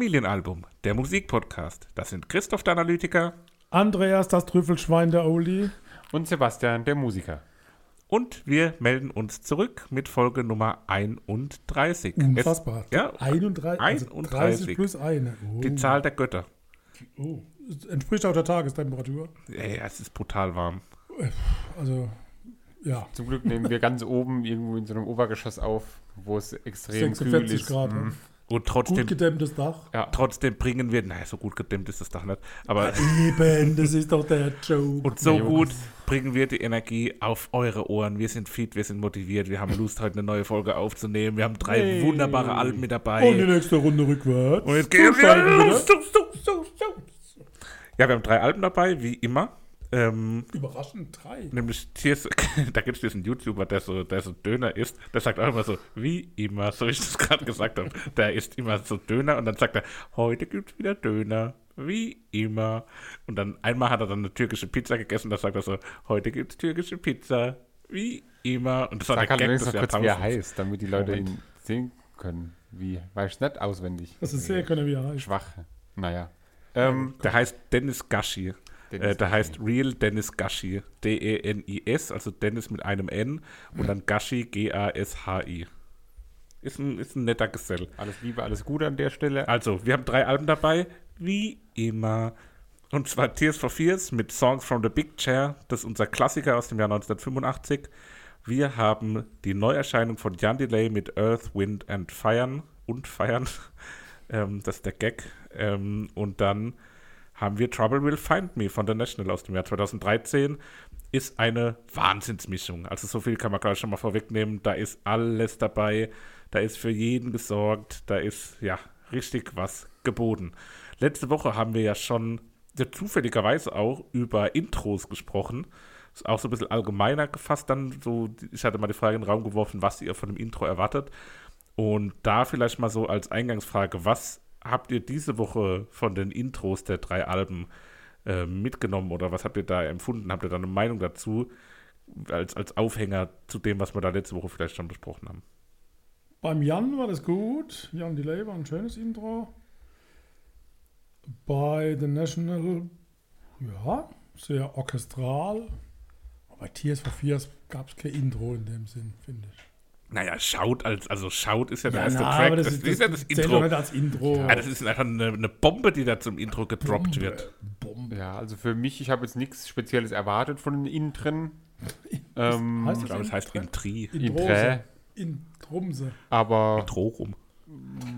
Familienalbum, der Musikpodcast. Das sind Christoph der Analytiker Andreas, das Trüffelschwein der Oldie. Und Sebastian, der Musiker. und wir melden uns zurück mit Folge Nummer 31. Unfassbar. Es, ja, 31, also 31. 30 plus eine. Oh. die Zahl der Götter. oh. Es Entspricht auch der Tagestemperatur. Ja, ja, es ist brutal warm. Also, ja. Zum Glück nehmen wir ganz oben irgendwo in so einem Obergeschoss auf, wo es extrem kühl 46 ist. Grad. Mhm. Und Gut trotzdem, gedämmtes Dach. Ja, trotzdem bringen wir, naja, so gut gedämmt ist das Dach nicht, aber Eben, das ist doch der Joke. und so Nee, gut bringen wir die Energie auf eure Ohren. Wir sind fit, wir sind motiviert, wir haben Lust, heute eine neue Folge aufzunehmen. Wir haben drei Hey. wunderbare Alben mit dabei. Und die nächste Runde rückwärts. Und jetzt gehen wir los. Ja, wir haben drei Alben dabei, wie immer. Ähm, Überraschend drei. nämlich Tears, da gibt es diesen YouTuber, der so, der so Döner isst, der sagt auch immer so, wie immer, so wie ich das gerade gesagt habe. Der isst immer so Döner und dann sagt er, heute gibt es wieder Döner, wie immer. Und dann einmal hat er dann eine türkische Pizza gegessen, da sagt er so, heute gibt es türkische Pizza, wie immer. Und das war sag der halt Gag des noch kurz, wie er heißt, damit die Leute Moment. ihn sehen können. Wie, weiß ich nicht auswendig. Das ist sehr können wir heißt. Schwach. Naja. Ähm, Der heißt Dennis Gashi. Dennis äh, der Gashi. heißt Real Dennis Gashi. D-E-N-I-S, also Dennis mit einem N und dann Gashi, G-A-S-H-I. Ist ein, ist ein netter Gesell. alles Liebe, alles Gute an der Stelle. Also, wir haben drei Alben dabei, wie immer. Und zwar Tears for Fears mit Songs from the Big Chair. Das ist unser Klassiker aus dem Jahr 1985. Wir haben die Neuerscheinung von Jan Delay mit Earth, Wind and Fire und Feiern. Ähm, das ist der Gag. Ähm, und dann haben wir Trouble Will Find Me von The National aus dem Jahr 2013. Ist eine Wahnsinnsmischung. Also so viel kann man gleich schon mal vorwegnehmen. Da ist alles dabei. Da ist für jeden gesorgt. Da ist ja richtig was geboten. Letzte Woche haben wir ja schon ja, zufälligerweise auch über Intros gesprochen. Ist auch so ein bisschen allgemeiner gefasst dann so. Ich hatte mal die Frage in den Raum geworfen, was ihr von dem Intro erwartet. Und da vielleicht mal so als Eingangsfrage, was habt ihr diese Woche von den Intros der drei Alben äh, mitgenommen oder was habt ihr da empfunden? Habt ihr da eine Meinung dazu als, als Aufhänger zu dem, was wir da letzte Woche vielleicht schon besprochen haben? Beim Jan war das gut. Jan Delay war ein schönes Intro. Bei The National, ja, sehr orchestral. Aber bei for Fears gab es kein Intro in dem Sinn, finde ich. Naja, Schaut als, also Schaut ist ja der Ja, erste na, Track. Das, das, ist, ist, ja das Intro. nicht als Intro. Ja, das ist einfach eine, eine Bombe, die da zum Intro gedroppt wird. Bombe. Ja, also für mich, ich habe jetzt nichts Spezielles erwartet von den Intren. Ähm, heißt Ich glaube, das heißt Intri. Inträ. In Trumse. aber Intro rum.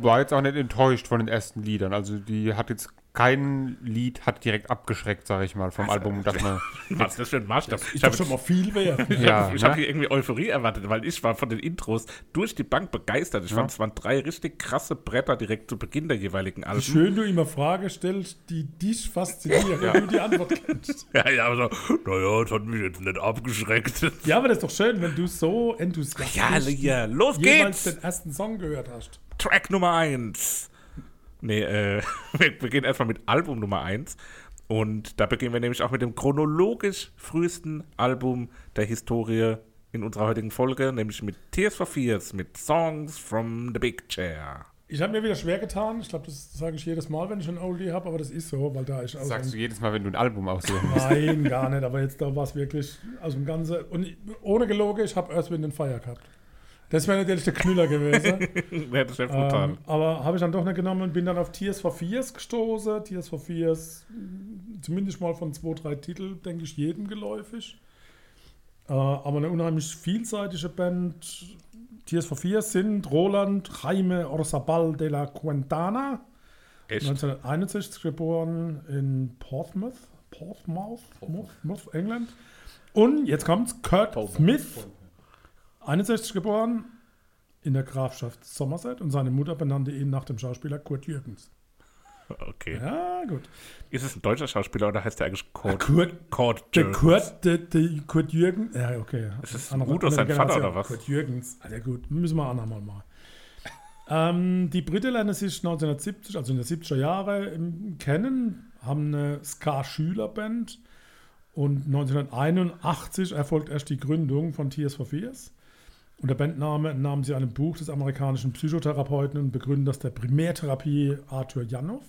war jetzt auch nicht enttäuscht von den ersten Liedern. Also die hat jetzt kein Lied hat direkt abgeschreckt, sage ich mal, vom Album. Dass man, Was ist das für ein Maßstab? Ich habe schon mal viel wert. ja, ich hab ne? hier irgendwie Euphorie erwartet, weil ich war von den Intros durch die Bank begeistert. Ich Ja. fand, es waren drei richtig krasse Bretter direkt zu Beginn der jeweiligen Wie Alben. schön du immer Fragen stellst, die dich faszinieren, wenn du die Antwort kennst. Ja, ja, aber so, naja, das hat mich jetzt nicht abgeschreckt. Ja, aber das ist doch schön, wenn du so enthusiastisch Ja, ja, los jeweils geht's! den ersten Song gehört hast. Track Nummer 1. Nee, äh, wir beginnen erstmal mit Album Nummer 1. Und da beginnen wir nämlich auch mit dem chronologisch frühesten Album der Historie in unserer heutigen Folge, nämlich mit Tears for Fears, mit Songs from the Big Chair. Ich habe mir wieder schwer getan. Ich glaube, das sage ich jedes Mal, wenn ich ein Oldie habe, aber das ist so, weil da ich aus sagst du dem, jedes Mal, wenn du ein Album aussuchen musst. Nein, gar nicht, aber jetzt da war es wirklich aus dem Ganzen. Und ohne gelogen, ich habe Earth, Wind and Fire gehabt. Das wäre natürlich der Knüller gewesen. ja, das wäre brutal. ähm, aber habe ich dann doch nicht genommen und bin dann auf Tears for Fears gestoßen. Tears for Fears, zumindest mal von zwei, drei Titeln, denke ich, jedem geläufig. Äh, aber eine unheimlich vielseitige Band. Tears for Fears sind Roland Jaime Orzabal de la Quintana, Echt? 1961 geboren in Portsmouth, Portsmouth, Portsmouth England. Und jetzt kommt's, Kurt Smith, 61 geboren in der Grafschaft Somerset und seine Mutter benannte ihn nach dem Schauspieler Kurt Jürgens. Okay. Ja, gut. Ist es ein deutscher Schauspieler oder heißt der eigentlich Ah, Kurt? Kurt, Kurt der Jürgens? Kurt, der, der Kurt Jürgens, ja, okay. Ist es Andere- Udo sein andere Vater Generation. oder was? Kurt Jürgens, Alter, gut, müssen wir andermal mal. ähm, die Briten lernen sich 1970, also in den 70er Jahren kennen, haben eine Ska-Schülerband und 1981 erfolgt erst die Gründung von Tears for Fears. Unter Bandname entnahmen sie einem Buch des amerikanischen Psychotherapeuten und Begründers der Primärtherapie Arthur Janov.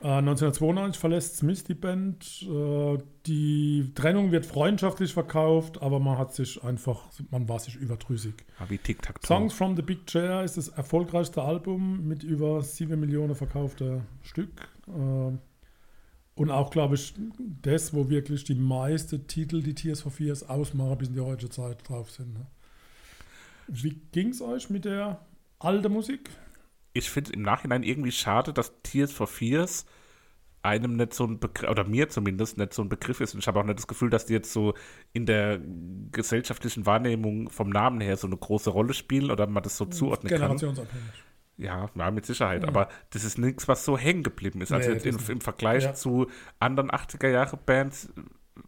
Äh, 1992 verlässt Smith die Band. Äh, die Trennung wird freundschaftlich verkauft, aber man hat sich einfach, man war sich überdrüssig. Ah, Wie Tic-Tac-Toe. Songs from the Big Chair ist das erfolgreichste Album mit über 7 Millionen verkaufter Stück. Äh, und auch, glaube ich, das, wo wirklich die meisten Titel, die Tears for Fears ausmachen, bis in die heutige Zeit drauf sind. Ne? Wie ging es euch mit der alten Musik? ich finde im Nachhinein irgendwie schade, dass Tears for Fears einem nicht so ein Begriff, oder mir zumindest nicht so ein Begriff ist. Und ich habe auch nicht das Gefühl, dass die jetzt so in der gesellschaftlichen Wahrnehmung vom Namen her so eine große Rolle spielen oder man das so zuordnen kann. Generationsabhängig. Ja, ja, mit Sicherheit. Aber das ist nichts, was so hängen geblieben ist. Also Nee, im, im Vergleich Ja. zu anderen 80er-Jahre-Bands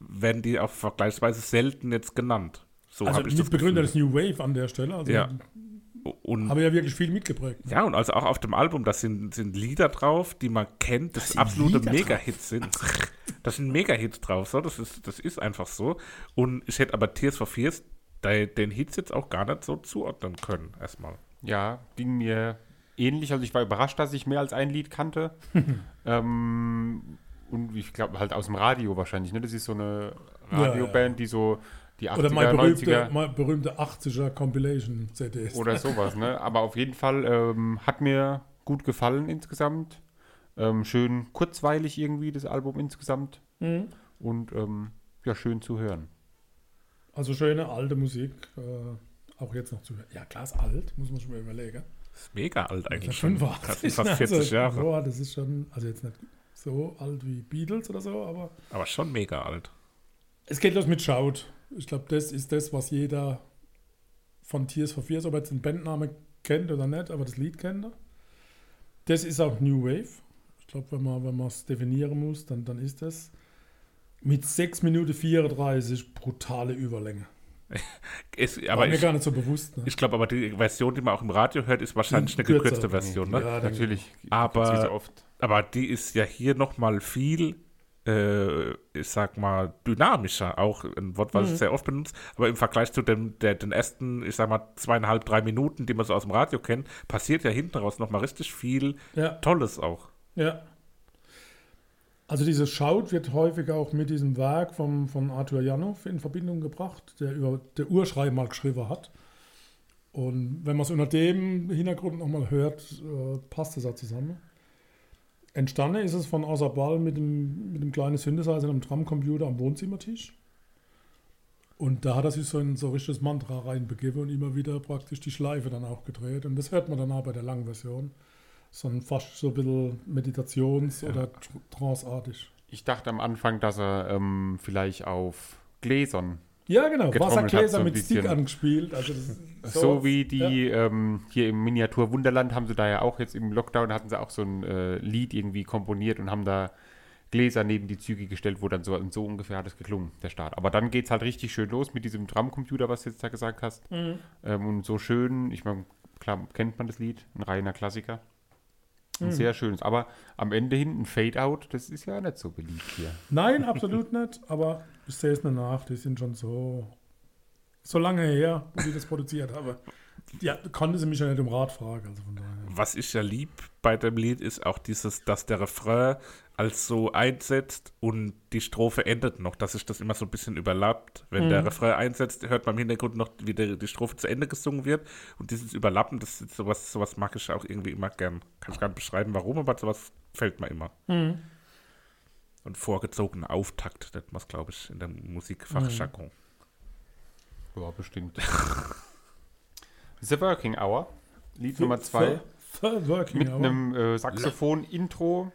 werden die auch vergleichsweise selten jetzt genannt. So Also habe ich das Mitbegründer des. New Wave an der Stelle. Also Ja. Und habe ja wirklich viel mitgeprägt. Ja, und also auch auf dem Album, da sind, sind Lieder drauf, die man kennt, das sind absolute Mega-Hits sind. Da sind Mega-Hits drauf, so, das ist, das ist einfach so. Und ich hätte aber Tears for Fears de- den Hits jetzt auch gar nicht so zuordnen können, erstmal. Ja, ging mir ähnlich. Also ich war überrascht, dass ich mehr als ein Lied kannte. ähm, und ich glaube halt aus dem Radio wahrscheinlich. Ne? Das ist so eine Ja, Radioband, die so die 80er, Oder mein 90er berühmte, mein berühmte 80er Compilation CDs. oder sowas. Ne? Aber auf jeden Fall ähm, hat mir gut gefallen insgesamt. Ähm, schön kurzweilig irgendwie das Album insgesamt. Mhm. Und ähm, ja, schön zu hören. Also schöne alte Musik. Äh, auch jetzt noch zu hören. Ja, klar, ist alt, muss man schon mal überlegen. Das ist mega alt Das eigentlich ist schon. 85. Das sind fast 40 also, Jahre. Boah, das ist schon, also jetzt nicht so alt wie Beatles oder so, aber Aber schon mega alt. es geht los mit Shout. Ich glaube, das ist das, was jeder von Tears for Fears, ob er jetzt den Bandnamen kennt oder nicht, aber das Lied kennt er. Das ist auch New Wave. Ich glaube, wenn man wenn man es definieren muss, dann, dann ist das mit 6 Minuten 34 brutale Überlänge. Ist, War aber mir ich, gar nicht so bewusst. Ne? ich glaube, aber die Version, die man auch im Radio hört, ist wahrscheinlich eine Kürzer. gekürzte Version, ne? Ja, Natürlich. Aber-. Aber die ist ja hier nochmal viel, äh, ich sag mal, dynamischer. Auch ein Wort, was ich sehr oft benutze. Aber im Vergleich zu dem, der, den ersten, ich sag mal, zweieinhalb, drei Minuten, die man so aus dem Radio kennt, passiert ja hinten raus nochmal richtig viel Ja. Tolles auch. Ja. Also dieses Schaut wird häufig auch mit diesem Werk vom, von Arthur Janov in Verbindung gebracht, der über der Urschrei mal geschrieben hat. Und wenn man es unter dem Hintergrund nochmal hört, äh, passt es auch zusammen. Entstanden ist es von Ball mit dem, mit dem kleinen Synthesizer einem Drumcomputer am Wohnzimmertisch. Und da hat er sich so ein so richtiges Mantra reinbegeben und immer wieder praktisch die Schleife dann auch gedreht. Und das hört man dann auch bei der langen Version so ein fast so ein bisschen Meditations- oder tr- tranceartig. Ich dachte am Anfang, dass er ähm, vielleicht auf Gläsern, Ja, genau. Wassergläser so mit Stick angespielt. Also ist so, wie die ähm, hier im Miniatur Wunderland haben sie da ja auch jetzt im Lockdown, hatten sie auch so ein äh, Lied irgendwie komponiert und haben da Gläser neben die Züge gestellt, wo dann so, und so ungefähr hat es geklungen, der Start. Aber dann geht es halt richtig schön los mit diesem Drumcomputer, was du jetzt da gesagt hast. Mhm. Ähm, und so schön, ich meine, klar kennt man das Lied, ein reiner Klassiker. Ein Mhm. sehr schönes. Aber am Ende hin ein Fade-Out, das ist ja nicht so beliebt hier. Nein, absolut nicht. Aber ich sehe es nicht nach. Die sind schon so, so lange her, wo ich das produziert habe. Ja, konnte sie mich ja nicht um Rat fragen. Also von daher. Was ich ja lieb bei dem Lied ist auch dieses, dass der Refrain als so einsetzt und die Strophe endet noch, dass sich das immer so ein bisschen überlappt. Wenn der Refrain einsetzt, hört man im Hintergrund noch, wie der, die Strophe zu Ende gesungen wird. Und dieses Überlappen, das ist sowas, sowas mag ich auch irgendwie immer gern. Kann ich gar nicht beschreiben, warum, aber sowas fällt mir immer. Und vorgezogener Auftakt, nennt man es, glaube ich, in der Musikfachjargon. Ja, bestimmt. The Working Hour, Lied Nummer zwei, Third Working mit Hour. einem äh, Saxophon-Intro.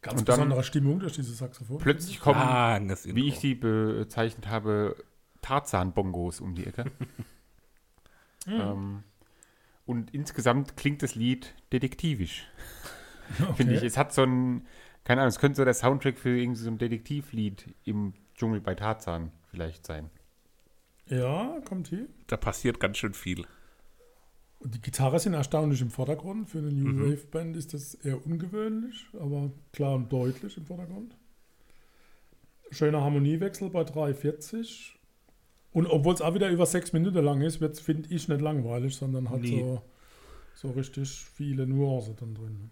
ganz und dann- besondere Stimmung durch dieses Saxophon. Plötzlich kommen, Langes wie ich Intro. sie bezeichnet habe, Tarzan-Bongos um die Ecke. ähm, und insgesamt klingt das Lied detektivisch, finde ich. Es hat so ein, keine Ahnung, es könnte so der Soundtrack für irgendwie so ein Detektivlied im Dschungel bei Tarzan vielleicht sein. Ja, kommt hier. Da passiert ganz schön viel. Und die Gitarre sind erstaunlich im Vordergrund. Für eine New Mhm. Wave Band ist das eher ungewöhnlich, aber klar und deutlich im Vordergrund. Schöner Harmoniewechsel bei 3,40. Und obwohl es auch wieder über sechs Minuten lang ist, wird finde ich nicht langweilig, sondern hat Nee. so, so richtig viele Nuancen dann drin.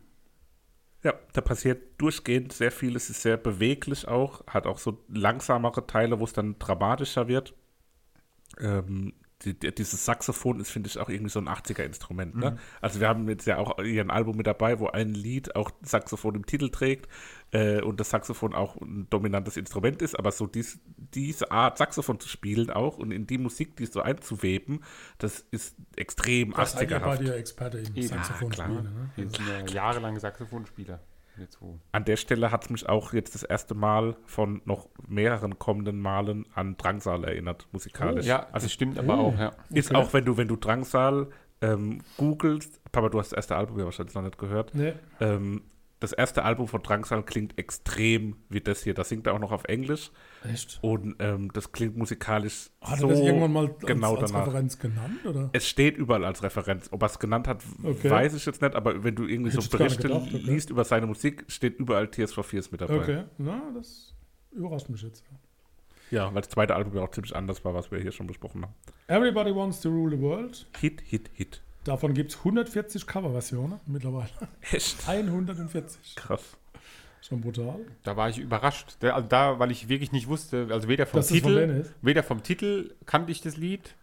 Ja, da passiert durchgehend sehr viel. Es ist sehr beweglich auch. Hat auch so langsamere Teile, wo es dann dramatischer wird. Ähm, die, die, dieses Saxophon ist, finde ich, auch irgendwie so ein 80er-Instrument. Ne? Also wir haben jetzt ja auch hier ein Album mit dabei, wo ein Lied auch Saxophon im Titel trägt äh, und das Saxophon auch ein dominantes Instrument ist. Aber so dies, diese Art, Saxophon zu spielen auch und in die Musik, die so einzuweben, das ist extrem Das seid ihr bei 80erhaft. dir Experte im Eben. Saxophon klar. spielen. Ne? Ja jahrelang Saxophonspieler. Jetzt wo. An der Stelle hat es mich auch jetzt das erste Mal von noch mehreren kommenden Malen an Drangsal erinnert, musikalisch. Ja, also das stimmt aber Oh. auch, ja. Ist auch, wenn du, wenn du Drangsal ähm, googelst, Papa, du hast das erste Album ja wahrscheinlich noch nicht gehört. Nee. Ähm, das erste Album von Drangsal klingt extrem wie das hier. Das singt er auch noch auf Englisch Echt? und ähm, das klingt musikalisch Hat so er das irgendwann mal als, genau als danach. Referenz genannt? Oder? Es steht überall als Referenz. Ob er es genannt hat, Okay. weiß ich jetzt nicht, aber wenn du irgendwie Hätte so Berichte gedacht, okay. liest über seine Musik, steht überall Tears for Fears mit dabei. Okay, na, das überrascht mich jetzt. Ja, weil das zweite Album ja auch ziemlich anders war, was wir hier schon besprochen haben. Everybody Wants to Rule the World. Hit, Hit, Hit. Davon gibt es 140 Coverversionen mittlerweile. Echt? 140. Krass. Schon brutal. Da war ich überrascht. Da, also da, weil ich wirklich nicht wusste, also weder vom Dass Titel, weder vom Titel kannte ich das Lied,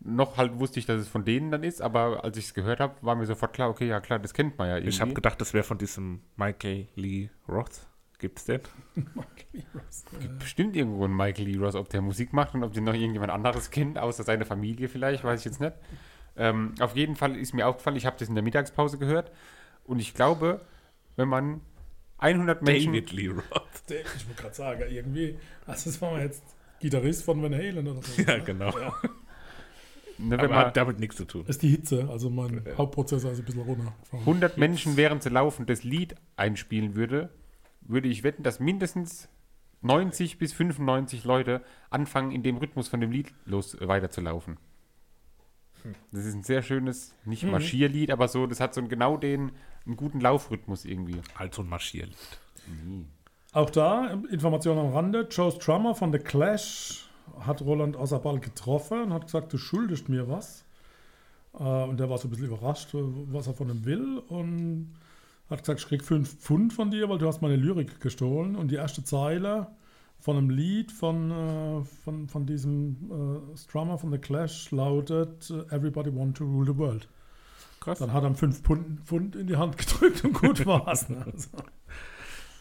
noch halt wusste ich, dass es von denen dann ist, aber als ich es gehört habe, war mir sofort klar, okay, ja klar, das kennt man ja irgendwie. Ich habe gedacht, das wäre von diesem Michael Lee Roth. Gibt's den? bestimmt irgendwo einen Michael Lee Ross, ob der Musik macht und ob den noch irgendjemand anderes kennt, außer seine Familie vielleicht, weiß ich jetzt nicht. Ähm, auf jeden Fall ist mir aufgefallen, ich habe das in der Mittagspause gehört und ich glaube, wenn man 100 Menschen, David Lee Roth. Ich wollte gerade sagen, irgendwie, also das war jetzt Gitarrist von Van Halen oder so. Ja, genau. ne, wenn Aber man hat damit nichts zu tun. Das ist die Hitze, also mein Hauptprozessor ist ein bisschen runter. 100 Menschen während sie laufen das Lied einspielen würde, würde ich wetten, dass mindestens 90 bis 95 Leute anfangen, in dem Rhythmus von dem Lied los äh, weiterzulaufen. Das ist ein sehr schönes, nicht Marschierlied, aber so, das hat so einen, genau den, einen guten Laufrhythmus irgendwie. Halt so ein Marschierlied. Auch da, Information am Rande, Joe Strummer von The Clash hat Roland Außerball getroffen und hat gesagt, du schuldest mir was. Äh, und der war so ein bisschen überrascht, äh, was er von ihm will und hat gesagt, ich krieg fünf Pfund von dir, weil du hast meine Lyrik gestohlen. Und die erste Zeile von einem Lied von, äh, von, von diesem äh, Strummer von The Clash lautet äh, Everybody want to rule the world. Krass. Dann hat er fünf Pfund, Pfund in die Hand gedrückt und gut war's. Ne? Also,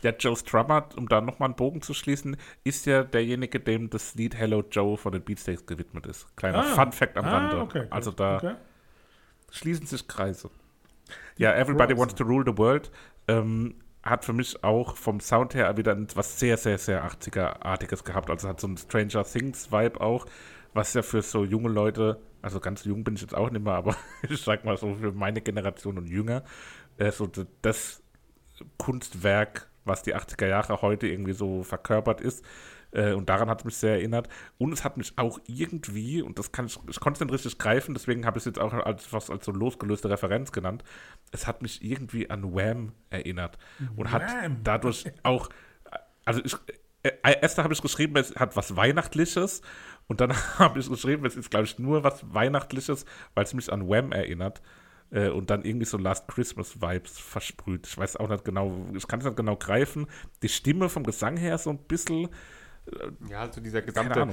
Der Joe Strummer, um da nochmal einen Bogen zu schließen, ist ja derjenige, dem das Lied Hello Joe von den Beatsteaks gewidmet ist. Kleiner Ah. Fun Fact am ah, Rande. okay, also da Okay. schließen sich Kreise. Ja, Everybody. Wants to Rule the World ähm, hat für mich auch vom Sound her wieder was sehr, sehr, sehr 80er-artiges gehabt. Also hat so ein Stranger Things-Vibe auch, was ja für so junge Leute, also ganz jung bin ich jetzt auch nicht mehr, aber ich sag mal so für meine Generation und jünger, äh, so das Kunstwerk, was die 80er Jahre heute irgendwie so verkörpert ist. Äh, und daran hat es mich sehr erinnert. Und es hat mich auch irgendwie, und das kann ich, ich konnte es nicht richtig greifen, deswegen habe ich es jetzt auch als, fast als so losgelöste Referenz genannt. Es hat mich irgendwie an Wham erinnert. Und hat Wham! dadurch auch, also ich, äh, erst habe ich geschrieben, es hat was Weihnachtliches. Und dann habe ich geschrieben, es ist, glaube ich, nur was Weihnachtliches, weil es mich an Wham erinnert. Äh, und dann irgendwie so Last Christmas Vibes versprüht. Ich weiß auch nicht genau, ich kann es nicht genau greifen. Die Stimme vom Gesang her so ein bisschen, Ja, also dieser gesamte,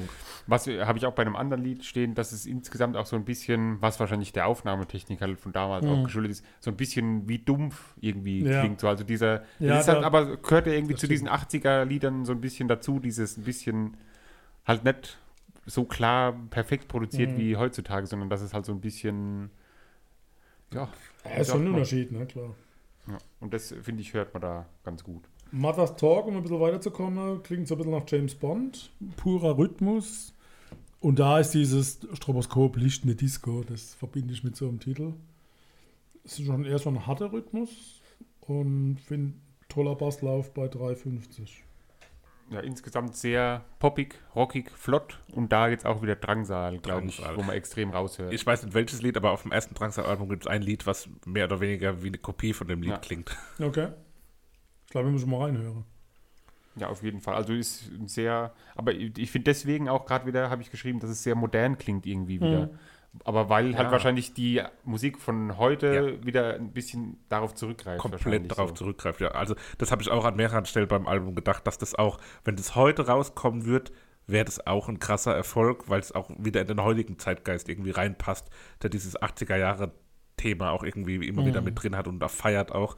was äh, habe ich auch bei einem anderen Lied stehen, dass es insgesamt auch so ein bisschen, was wahrscheinlich der Aufnahmetechnik halt von damals auch geschuldet ist, so ein bisschen wie dumpf irgendwie Ja. klingt. So, also dieser, Ja, das ist halt, da- aber gehört ja irgendwie zu diesen 80er-Liedern so ein bisschen dazu, dieses ein bisschen halt nicht so klar perfekt produziert Mhm. wie heutzutage, sondern dass es halt so ein bisschen ja, Ja, ist schon ein Unterschied, ne, klar. ja. und das finde ich hört man da ganz gut. Mother's Talk, um ein bisschen weiterzukommen, klingt so ein bisschen nach James Bond. Purer Rhythmus. Und da ist dieses Stroboskop Licht eine Disco, das verbinde ich mit so einem Titel. Es ist schon eher so ein harter Rhythmus und finde toller Basslauf bei 3,50. Ja, insgesamt sehr poppig, rockig, flott und da jetzt auch wieder Drangsal, glaube ich, wo man extrem raushört. Ich weiß nicht welches Lied, aber auf dem ersten Drangsal-Album gibt es ein Lied, was mehr oder weniger wie eine Kopie von dem Lied Ja. klingt. Okay. Ich glaube, wir müssen mal reinhören. Ja, auf jeden Fall. Also ist sehr, aber ich finde deswegen auch gerade wieder, habe ich geschrieben, dass es sehr modern klingt irgendwie wieder. Aber weil halt Ja. wahrscheinlich die Musik von heute Ja. wieder ein bisschen darauf zurückgreift. komplett darauf so. zurückgreift. Ja, also das habe ich auch an mehreren Stellen beim Album gedacht, dass das auch, wenn das heute rauskommen wird, wäre das auch ein krasser Erfolg, weil es auch wieder in den heutigen Zeitgeist irgendwie reinpasst, der dieses 80er Jahre Thema auch irgendwie immer wieder mit drin hat und da feiert auch.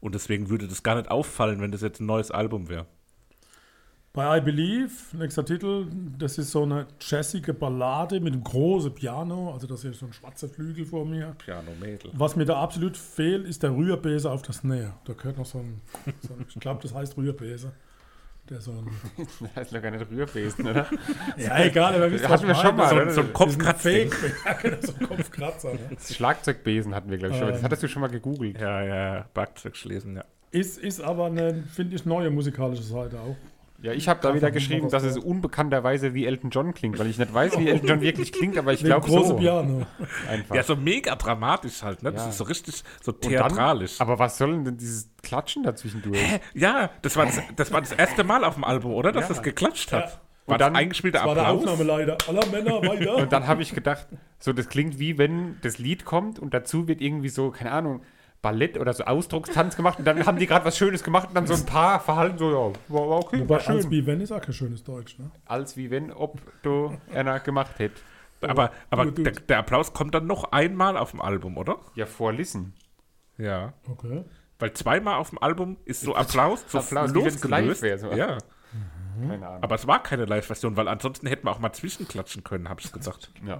Und deswegen würde das gar nicht auffallen, wenn das jetzt ein neues Album wäre. Bei I Believe, nächster Titel, das ist so eine jazzige Ballade mit einem großen Piano, also das ist so ein schwarzer Flügel vor mir. Piano Mädel. Was mir da absolut fehlt, ist der Rührbese auf das Snare. Da gehört noch so ein, so ein ich glaube, das heißt Rührbese. Der so ein, Das heißt noch gar nicht Rührbesen, oder? ja, egal, aber ihr, Hatten wir schon mal, So, oder? So ein Ja, genau, so ein Kopfkratzer. Ne? Das Schlagzeugbesen hatten wir, glaube ich, schon. mal. Das Ähm. hattest du schon mal gegoogelt. Ja, ja, Backzeugschlesen, ja. Ist, ist aber eine, finde ich, neue musikalische Seite auch. Ja, ich habe da wieder geschrieben, dass es unbekannterweise wie Elton John klingt, weil ich nicht weiß, wie Elton John wirklich klingt, aber ich glaube so. Piano. Einfach. Ja, so mega dramatisch halt, ne? Das Ja. ist so richtig so Und dann- theatralisch. aber was soll denn dieses Klatschen dazwischendurch? ja, das war das, das war das erste Mal auf dem Album, oder? Dass Ja. das geklatscht hat. Ja. War Und dann- eingespielter Das war der Applaus? Aufnahmeleiter. Aller Männer weiter. Und dann habe ich gedacht, so das klingt wie wenn das Lied kommt und dazu wird irgendwie so, keine Ahnung, Ballett oder so Ausdruckstanz gemacht und dann haben die gerade was Schönes gemacht und dann so ein paar verhalten so, ja, war, war okay, Wobei war schön. als wie wenn ist auch kein schönes Deutsch. Ne? Als wie wenn, ob du einer gemacht hätte. Aber, aber Du- du- der, der Applaus kommt dann noch einmal auf dem Album, oder? Ja, vor Listen. Ja. Okay. Weil zweimal auf dem Album ist so Applaus, so Applaus, losgelöst. live so. Ja, Keine Ahnung. aber es war keine Live-Version, weil ansonsten hätten wir auch mal zwischenklatschen können, habe ich gesagt. ja.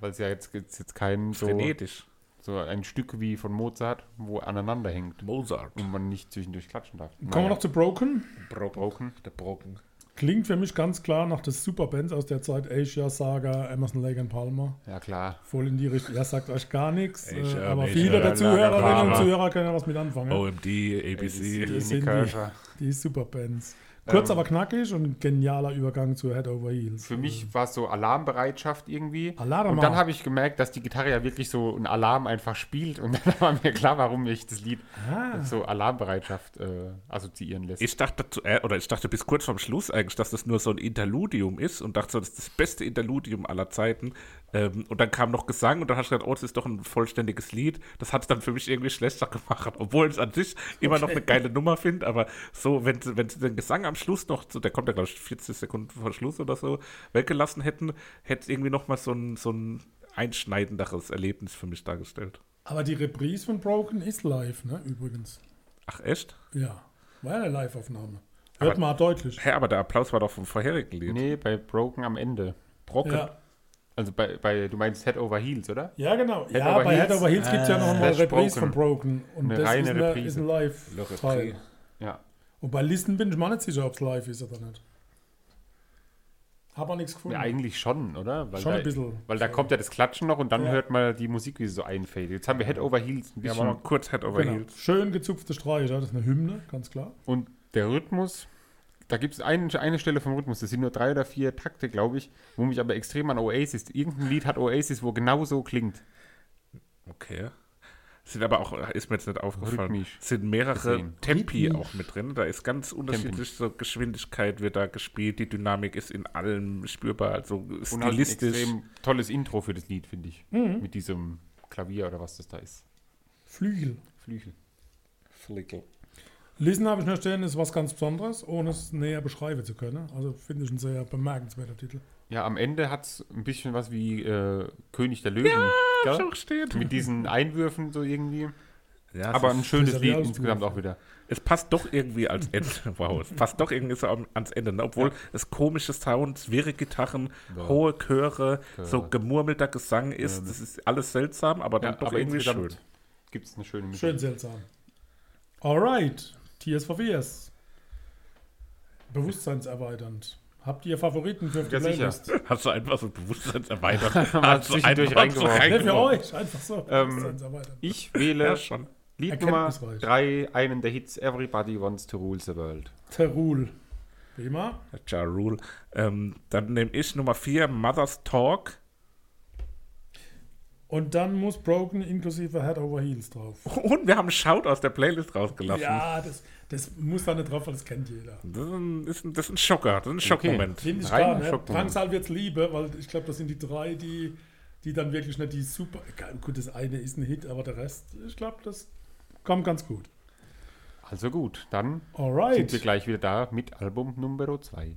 Weil es ja jetzt, jetzt, jetzt kein so, Frenetisch. So ein Stück wie von Mozart, wo aneinander hängt Mozart. und man nicht zwischendurch klatschen darf. Kommen wir noch zu Broken. Broken. Broken. Der Broken. Klingt für mich ganz klar nach des Superbands aus der Zeit Asia, Saga, Emerson, Lake and Palmer. Ja, klar. Voll in die Richtung. Er sagt euch gar nichts, äh, Asia, aber Asia, viele der Zuhörerinnen und. Zuhörer können ja was mit anfangen. OMD, ABC. Das Die sind die-. Die Superbands. Kurz Ähm, aber knackig und ein genialer Übergang zu Head Over Heels. Für mich war es so Alarmbereitschaft irgendwie. Alarm. Und dann habe ich gemerkt, dass die Gitarre ja wirklich so einen Alarm einfach spielt. Und dann war mir klar, warum ich das Lied Ah. so Alarmbereitschaft äh, assoziieren lässt. Ich dachte, zu, äh, oder ich dachte bis kurz vorm Schluss eigentlich, dass das nur so ein Interludium ist und dachte so, das ist das beste Interludium aller Zeiten. Ähm, und dann kam noch Gesang und dann hast du gedacht, oh, das ist doch ein vollständiges Lied. Das hat es dann für mich irgendwie schlechter gemacht, obwohl ich es an sich immer noch eine geile Nummer finde. Aber so, wenn sie, wenn sie den Gesang am Schluss noch, so, der kommt ja glaube ich 40 Sekunden vor Schluss oder so, weggelassen hätten, hätte es irgendwie noch mal so ein, so ein einschneidenderes Erlebnis für mich dargestellt. aber die Reprise von Broken ist live, ne? Übrigens. Ach echt? Ja. War ja eine Live-Aufnahme. Hört Aber- mal deutlich. Hä, aber der Applaus war doch vom vorherigen Lied. Nee, bei Broken am Ende. Brocken. Ja. Also bei, bei du meinst Head Over Heels, oder? ja, genau. Head ja, bei Heels, Head Over Heels gibt es ja noch mal eine Reprise von Broken. Und Eine das reine ist, eine, Reprise. ist ein Live-Teil. Ja. Und bei Listen bin ich mir nicht sicher, ob es live ist oder nicht. Hab auch nichts gefunden. ja eigentlich schon, oder? Weil Schon da, ein bisschen. Weil da kommt ja das Klatschen noch und dann Ja. hört man die Musik, wie sie so einfädelt. Jetzt haben wir Head Over Heels ein Ja, bisschen. aber kurz Head over Genau. Heels. Schön gezupfte Streicher, das ist eine Hymne, ganz klar. Und der Rhythmus, da gibt es ein, eine Stelle vom Rhythmus, das sind nur drei oder vier Takte, glaube ich, wo mich aber extrem an Oasis, irgendein Lied hat Oasis, wo genau so klingt. Okay. Sind aber auch, ist mir jetzt nicht aufgefallen, Rhythmisch. sind mehrere Deswegen. Tempi Rhythmisch. auch mit drin. Da ist ganz unterschiedlich so Geschwindigkeit wird da gespielt, die Dynamik ist in allem spürbar, also Und halt ein stilistisch. extrem tolles Intro für das Lied, finde ich. Mhm. Mit diesem Klavier oder was das da ist. Flügel. Flügel. Flickel. Listen habe ich nur stehen, ist was ganz Besonderes, ohne es näher beschreiben zu können. Also finde ich ein sehr bemerkenswerter Titel. Ja, am Ende hat es ein bisschen was wie äh, König der Löwen. Ja, gell? auch steht. Mit diesen Einwürfen so irgendwie. Ja, Aber ein schönes Lied ja insgesamt auch wieder. es passt doch irgendwie als Ende. Wow, es passt doch irgendwie so ans Ende. Ne? Obwohl es komische Sounds, wirre Gitarren, Ja. hohe Chöre, so Chöre. gemurmelter Gesang ist. Das ist alles seltsam, aber dann Ja, doch aber irgendwie schön. gibt es eine schöne Musik. Schön seltsam. Alright, Fears. Bewusstseinserweiternd. Habt ihr Favoriten für die Ja, sicher. Playlist? Hast du einfach so Bewusstseinserweiterung. Mal Hast du einfach so reingeworfen. Für reingeworfen. euch, einfach so. Ähm, Bewusstseinserweiternd. Ich wähle Ja, schon. Lied Nummer Erkenntnisreich. 3, einen der Hits Everybody Wants to Rule the World. Terul. Prima. Ja Rule. Ähm, dann nehme ich Nummer 4, Mother's Talk. Und dann muss Broken inklusive Head Over Heels drauf. Und wir haben Shout aus der Playlist rausgelassen. Ja, das, das muss da nicht drauf, weil das kennt jeder. Das, ist ein, das ist ein Schocker, das ist ein Schockmoment. Finde ich nicht. Schockmoment. Drangsal wird's liebe, weil ich glaube, das sind die drei, die, die dann wirklich nicht die super. Gut, das eine ist ein Hit, aber der Rest, ich glaube, das kommt ganz gut. Also gut, dann sind wir Alright. gleich wieder da mit Album Nummer 2.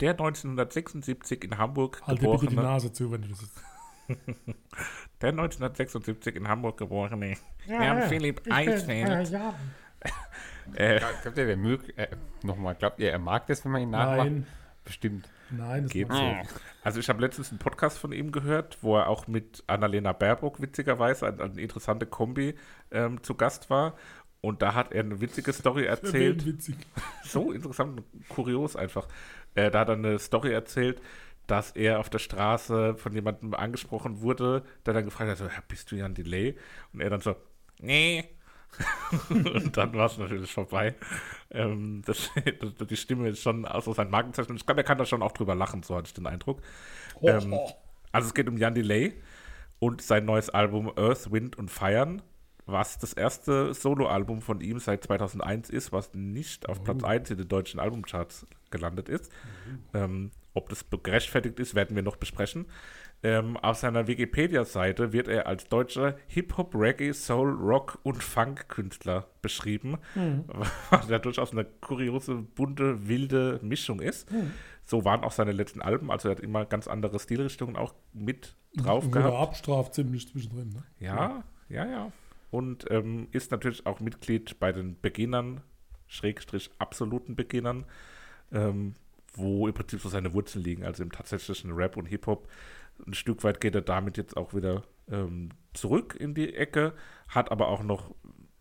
Der 1976 in Hamburg Halt dir bitte die geborene, Nase zu, wenn du das jetzt. der 1976 in Hamburg geborene Jan Philipp Eisfeld. Äh, Glaubt ihr, der mög, äh, nochmal, glaubt ihr, er mag das, wenn man ihn nachmacht? Nein, Bestimmt. nein, das Geht so. Also ich habe letztens einen Podcast von ihm gehört, wo er auch mit Annalena Baerbock witzigerweise eine, eine interessante Kombi ähm, zu Gast war. Und da hat er eine witzige Story erzählt. witzig. so interessant und kurios einfach. Äh, da hat er eine Story erzählt, dass er auf der Straße von jemandem angesprochen wurde, der dann gefragt hat, so, "Ja, bist du Jan Delay? Und er dann so, nee. und dann war es natürlich vorbei. Ähm, das, das, die Stimme ist schon auch so sein Markenzeichen. Ich glaube, er kann da schon auch drüber lachen, so hatte ich den Eindruck. Ähm, also es geht um Jan Delay und sein neues Album Earth, Wind und Feiern, was das erste Soloalbum von ihm seit 2001 ist, was nicht auf Platz 1 in den deutschen Albumcharts gelandet ist. Ähm, ob das gerechtfertigt ist, werden wir noch besprechen. Ähm, auf seiner Wikipedia-Seite wird er als deutscher Hip-Hop, Reggae, Soul, Rock und Funk-Künstler beschrieben, was ja durchaus eine kuriose, bunte, wilde Mischung ist. So waren auch seine letzten Alben, also er hat immer ganz andere Stilrichtungen auch mit drauf Wurde gehabt. abstraft ziemlich zwischendrin. Ne? Ja, ja, ja. Und ähm, ist natürlich auch Mitglied bei den Beginnern, Schrägstrich absoluten Beginnern, ähm, wo im Prinzip so seine Wurzeln liegen, also im tatsächlichen Rap und Hip-Hop. Ein Stück weit geht er damit jetzt auch wieder ähm, zurück in die Ecke, hat aber auch noch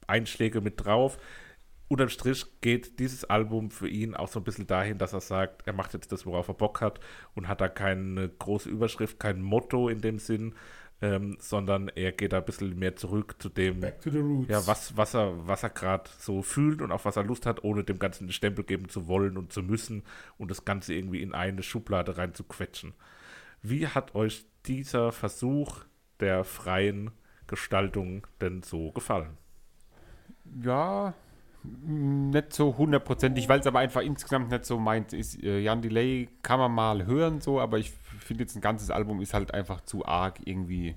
Einschläge mit drauf. Unterm Strich geht dieses Album für ihn auch so ein bisschen dahin, dass er sagt, er macht jetzt das, worauf er Bock hat und hat da keine große Überschrift, kein Motto in dem Sinn, ähm, sondern er geht da ein bisschen mehr zurück zu dem, Back to the roots. ja, was, was er, was er gerade so fühlt und auf was er Lust hat, ohne dem Ganzen einen Stempel geben zu wollen und zu müssen und das Ganze irgendwie in eine Schublade rein zu quetschen. Wie hat euch dieser Versuch der freien Gestaltung denn so gefallen? Ja, nicht so hundertprozentig, weil es aber einfach insgesamt nicht so meint ist. Äh, Jan Delay kann man mal hören, so, aber ich finde jetzt ein ganzes Album ist halt einfach zu arg irgendwie.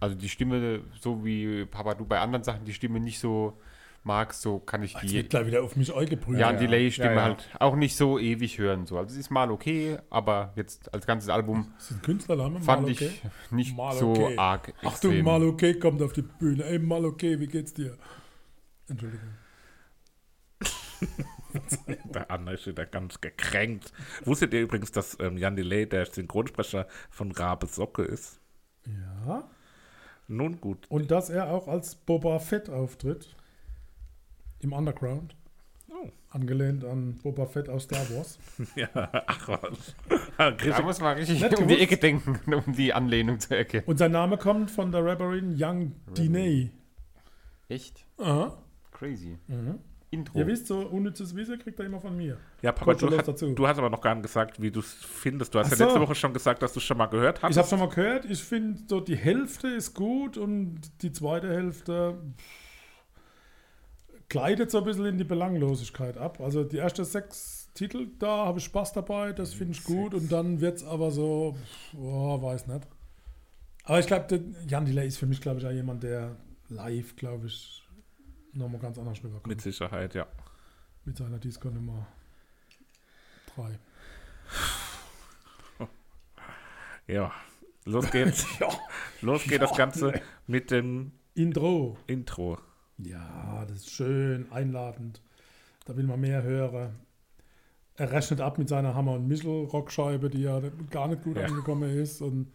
Also die Stimme, so wie Papa du bei anderen Sachen die Stimme nicht so magst, so kann ich Jetzt die wird gleich wieder auf mich eingeprüft. Jan ja. Delay-Stimme Ja, ja. halt auch nicht so ewig hören. So. Also es ist mal okay, aber jetzt als ganzes Album Das ist ein Künstlername, fand mal ich okay. nicht Mal so okay. arg Achtung, extrem. mal okay kommt auf die Bühne. Ey, mal okay, wie geht's dir? Entschuldigung. Der Anna ist wieder ganz gekränkt. Wusstet ihr übrigens, dass ähm, Jan Delay der Synchronsprecher von Rabe Socke ist? Ja. Nun gut. Und dass er auch als Boba Fett auftritt. Im Underground. Oh. Angelehnt an Boba Fett aus Star Wars. Ja, ach was. Da muss man richtig Nicht um die. Ecke denken, um die Anlehnung zu erkennen. Und sein Name kommt von der Rapperin Young Diney. Echt? Aha. Crazy. Mhm. Intro. Ihr wisst, so unnützes Wissen kriegt er immer von mir. ja, Papa, du, dazu. du hast aber noch gar nicht gesagt, wie du es findest. Du hast Ach ja so. letzte Woche schon gesagt, dass du es schon mal gehört hast. Ich habe schon mal gehört, ich finde so die Hälfte ist gut und die zweite Hälfte gleitet so ein bisschen in die Belanglosigkeit ab. Also die ersten sechs Titel, da habe ich Spaß dabei, das finde ich gut und dann wird es aber so, oh, weiß nicht. Aber ich glaube, Jan Delay ist für mich, glaube ich, auch jemand, der live, glaube ich, nochmal ganz anders rüberkommt. Mit Sicherheit, ja. Mit seiner Disco Nummer 3. Ja, los geht's. Ja. Los geht das Ganze mit dem Intro. Intro. Ja, das ist schön, einladend. Da will man mehr hören. Er rechnet ab mit seiner Hammer- und Michel-Rockscheibe, die ja gar nicht gut Ja. angekommen ist. Und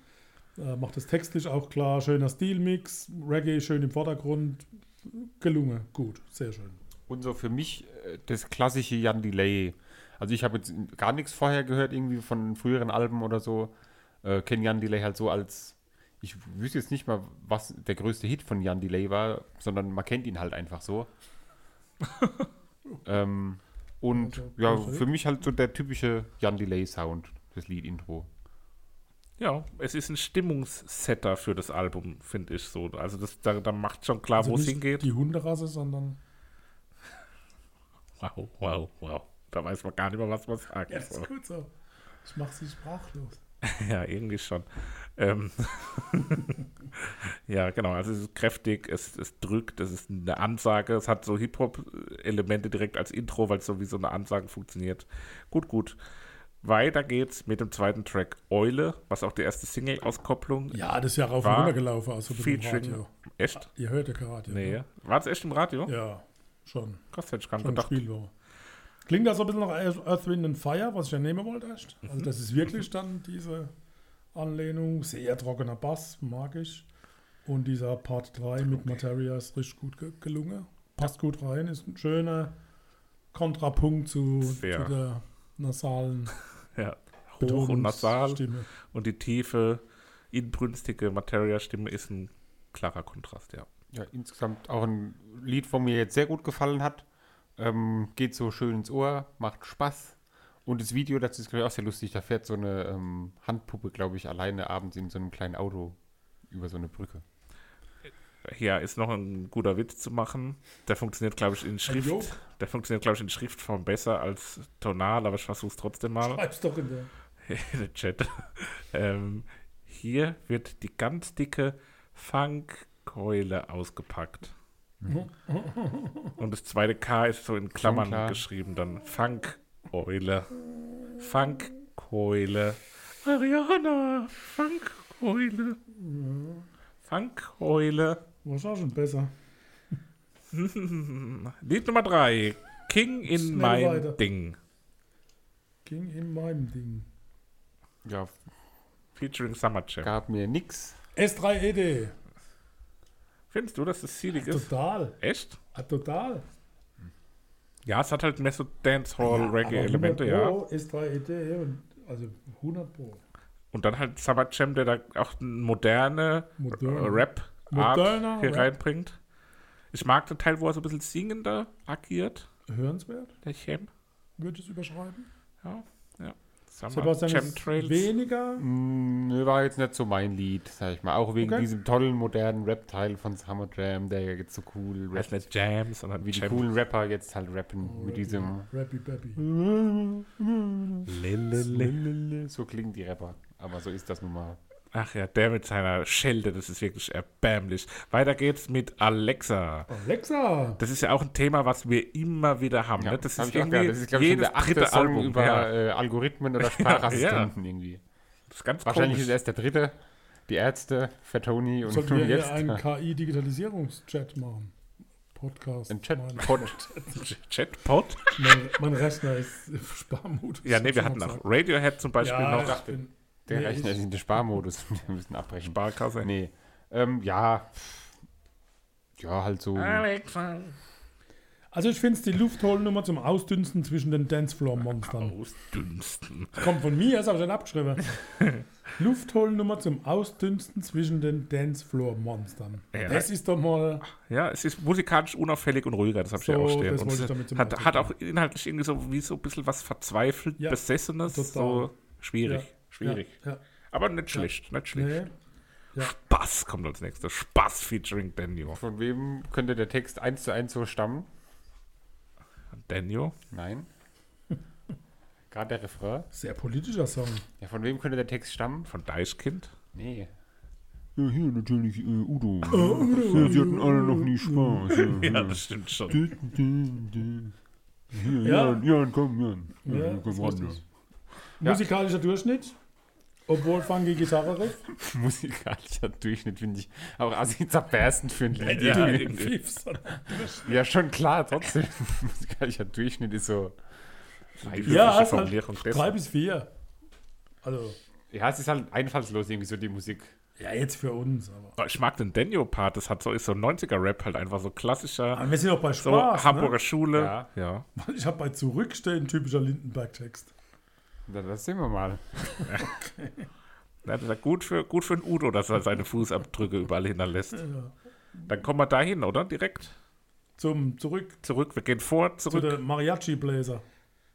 äh, macht das textlich auch klar. Schöner Stilmix, Reggae schön im Vordergrund. Gelungen, gut, sehr schön. Und so für mich äh, das klassische Jan Delay. Also ich habe jetzt gar nichts vorher gehört, irgendwie von früheren Alben oder so. Äh, Kenne Jan Delay halt so als, ich wüsste jetzt nicht mal, was der größte Hit von Jan Delay war, sondern man kennt ihn halt einfach so. ähm, und Also, ja, für mich halt so der typische Jan Delay Sound, das Lied-Intro. Ja, es ist ein Stimmungssetter für das Album, finde ich so. Also das, da, da macht schon klar, Also wo es nicht hingeht. Die Hunderasse, sondern. Wow, wow, wow. Da weiß man gar nicht mehr, was man sagen Ja, das ist gut so. Ich mach sie sprachlos. Ja, irgendwie schon. Ähm ja, genau. Also es ist kräftig, es, es drückt, es ist eine Ansage. Es hat so Hip-Hop-Elemente direkt als Intro, weil es so wie so eine Ansage funktioniert. Gut, gut. Weiter geht's mit dem zweiten Track Eule, was auch die erste Single-Auskopplung. Ja, das ist ja rauf und runter gelaufen. Also Featuring. Radio. Echt? Ihr hört ja gerade. Nee. War es echt im Radio? Ja, schon. Krass, hätte ich gar nicht gedacht. Klingt das so ein bisschen nach Earth, Wind and Fire, was ich ja nehmen wollte erst. Mhm. Also das ist wirklich dann diese Anlehnung. Sehr trockener Bass, mag ich. Und dieser Part 3 mit Materia ist richtig gut ge gelungen. Passt gut rein, ist ein schöner Kontrapunkt zu, zu der nasalen Ja. Hoch und nasal Stimme. und die tiefe, inbrünstige Materia-Stimme ist ein klarer Kontrast, ja. Ja, insgesamt auch ein Lied, von mir jetzt sehr gut gefallen hat. Ähm, geht so schön ins Ohr, macht Spaß. Und das Video dazu ist, glaube ich, auch sehr lustig. Da fährt so eine ähm, Handpuppe, glaube ich, alleine abends in so einem kleinen Auto über so eine Brücke. Hier ist noch ein guter Witz zu machen. Der funktioniert, glaube ich, in Schrift. Joke. Der funktioniert, glaube ich, in Schriftform besser als tonal, aber ich versuche es trotzdem mal. Schreib's doch in der. in den Chat. Ähm, hier wird die ganz dicke Funkkeule ausgepackt. Und das zweite K ist so in Klammern klar. geschrieben, dann Funkeule. Funkkeule. Ariana, Funkkeule. Funkkeule. Was auch schon besser. Lied Nummer drei. King in Schnell mein weiter. Ding. Ging in meinem Ding. Ja, Featuring Summer Jam. gab mir nix. S3ED. Findest du, dass das seelig ist? Total. Echt? Ah, total. Ja, es hat halt mehr so Dancehall-Reggae-Elemente, ja. S3ED. und- Also 100 Pro. Und dann halt Summer Jam, der da auch eine moderne Modern. Moderner hier Rap. reinbringt. Ich mag den Teil, wo er so ein bisschen singender agiert, Hörenswert, der Chem. würde ich es überschreiben. Ja, ja. Summer Sebastian Jam ist Trails. weniger. Mm, nö, war jetzt nicht so mein Lied, sag ich mal. Auch wegen Okay. diesem tollen modernen Rap-Teil von Summer Jam, der jetzt so cool rappt. nicht Jam, sondern Wie die Jam. coolen Rapper jetzt halt rappen Oh, mit diesem Rappy Baby. Lelele. So klingen die Rapper. Aber so ist das nun mal. Ach ja, der mit seiner Schelde, das ist wirklich erbärmlich. Weiter geht's mit Alexa. Alexa! Das ist ja auch ein Thema, was wir immer wieder haben. ne? Das hab ist irgendwie das ist, glaube ich, jedes der achte Song Album. über ja. äh, Algorithmen oder Sprachassistenten irgendwie. Das ist ganz Wahrscheinlich komisch. ist erst der dritte. Die Ärzte, Fatoni und Sollten wir jetzt einen KI-Digitalisierungschat machen? Podcast. ein Chat. Mein, Pod. Chatbot? mein, mein Rechner ist im Sparmodus. Ja, nee, wir hatten auch. Radiohead zum Beispiel ja, noch. ich bin, Der Nee, Rechner ist in den Sparmodus. Wir müssen abbrechen. Sparkasse. Nee. Ähm, ja. Ja, halt so. Alexa. Also ich finde es die Luftholnummer zum Ausdünsten zwischen den Dancefloor-Monstern. Ausdünsten. Kommt von mir, das habe ich schon abgeschrieben. Luftholnummer zum Ausdünsten zwischen den Dancefloor-Monstern. Ja. Das ist doch mal... Ja, es ist musikalisch unauffällig und ruhiger, das habe ich So, ja auch stehen. das Und wollte es ich damit zum hat, hat auch inhaltlich irgendwie so wie so ein bisschen was verzweifelt, Ja, Besessenes. total. So schwierig. Ja, Schwierig. Ja, Aber nicht schlecht, nicht ja. schlecht. Nee. Spaß kommt als nächstes. Spaß featuring Daniel. Von wem könnte der Text eins zu eins so stammen? Daniel? Nein. Gerade der Refrain. Sehr politischer Song. Ja, von wem könnte der Text stammen? Von Deichkind? Nee. Ja, hier natürlich äh, Udo. Ja, sie hatten alle noch nie Spaß. Ja, das stimmt schon. Hier, Ja. Jan, Jan, komm, Jan. Ja, komm. Ja. Musikalischer Durchschnitt. Obwohl funky Gitarre riff. Musikalischer Durchschnitt finde ich auch assi zerberstend für ein Lied. Ja, ja, schon klar, trotzdem. Musikalischer Durchschnitt ist so. Ja, hat dessen. drei bis vier. Also, Ja, es ist halt einfallslos, irgendwie so die Musik. ja, jetzt für uns. Aber, Aber Ich mag den Daniel-Part, das hat so, ist so 90er-Rap halt einfach so klassischer, aber wir sind auch bei so Spaß. Hamburger ne? Schule. Ja. ja. Ich habe bei Zurückstehen typischer Lindenberg-Text. Dann das sehen wir mal. Ja, das ist ja gut für, gut für den Udo, dass er seine Fußabdrücke überall hinterlässt. Ja. Dann kommen wir dahin, oder? Direkt Zum Zurück zurück. Wir gehen vor, zu zurück. der Mariachi-Bläser.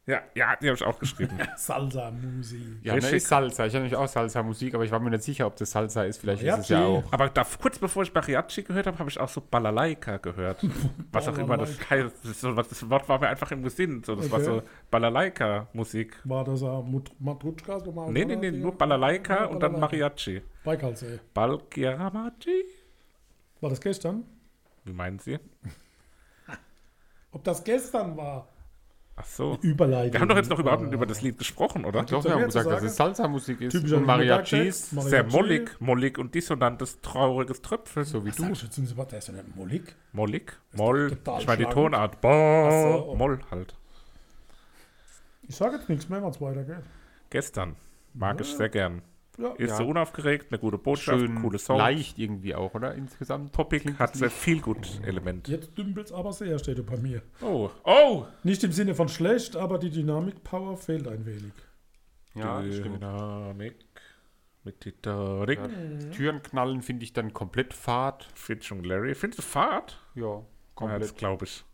Ja, ja, die habe ich auch geschrieben. Salsa-Musik. Ja, ne, Richtig. ist Salsa. Ich habe nämlich auch Salsa-Musik, aber ich war mir nicht sicher, ob das Salsa ist. Vielleicht ist es Mariachi. ja auch. Aber da, kurz bevor ich Mariachi gehört habe, habe ich auch so Balalaika gehört. Was auch immer das heißt. Das, das Wort war mir einfach im Sinn. So, das war Okay. so Balalaika-Musik. War das auch Mut- Matrutschkas? Nee, nee, nee, nur Balalaika und dann Balalaika. Mariachi. Baikalsee. Balkiramachi? War das gestern? Wie meinen Sie? Ob das gestern war? Ach so. Überleitung. Wir haben doch jetzt noch überhaupt nicht über das Lied gesprochen, oder? Doch, da wir haben gesagt, dass es Salsa-Musik ist. Typischer und Mariachis. Mariachi. Sehr mollig, mollig und dissonantes, trauriges Tröpfel. So wie Du. du. Sagst du im Wort, der ist ja nicht mollig. Mollig, Moll, ich meine die. Tonart. Bo. Moll halt. Ich sage jetzt nichts mehr, wenn es weitergeht. Gestern. Mag ich sehr gern. Ja. Ist Ja. so unaufgeregt, eine gute Botschaft, Schön coole Song. leicht irgendwie auch, oder? Insgesamt. Poppig, hat sehr viel gut Element. Jetzt dümpelt es aber sehr, steht bei mir. Oh, oh! Nicht im Sinne von schlecht, aber die Dynamik-Power fehlt ein wenig. Ja, das stimmt. Dynamik mit Titanic. Ja. Türen knallen finde ich dann komplett fad. Fitch und Larry. Findest du Fahrt? Ja, Ja, komplett. das glaube ich.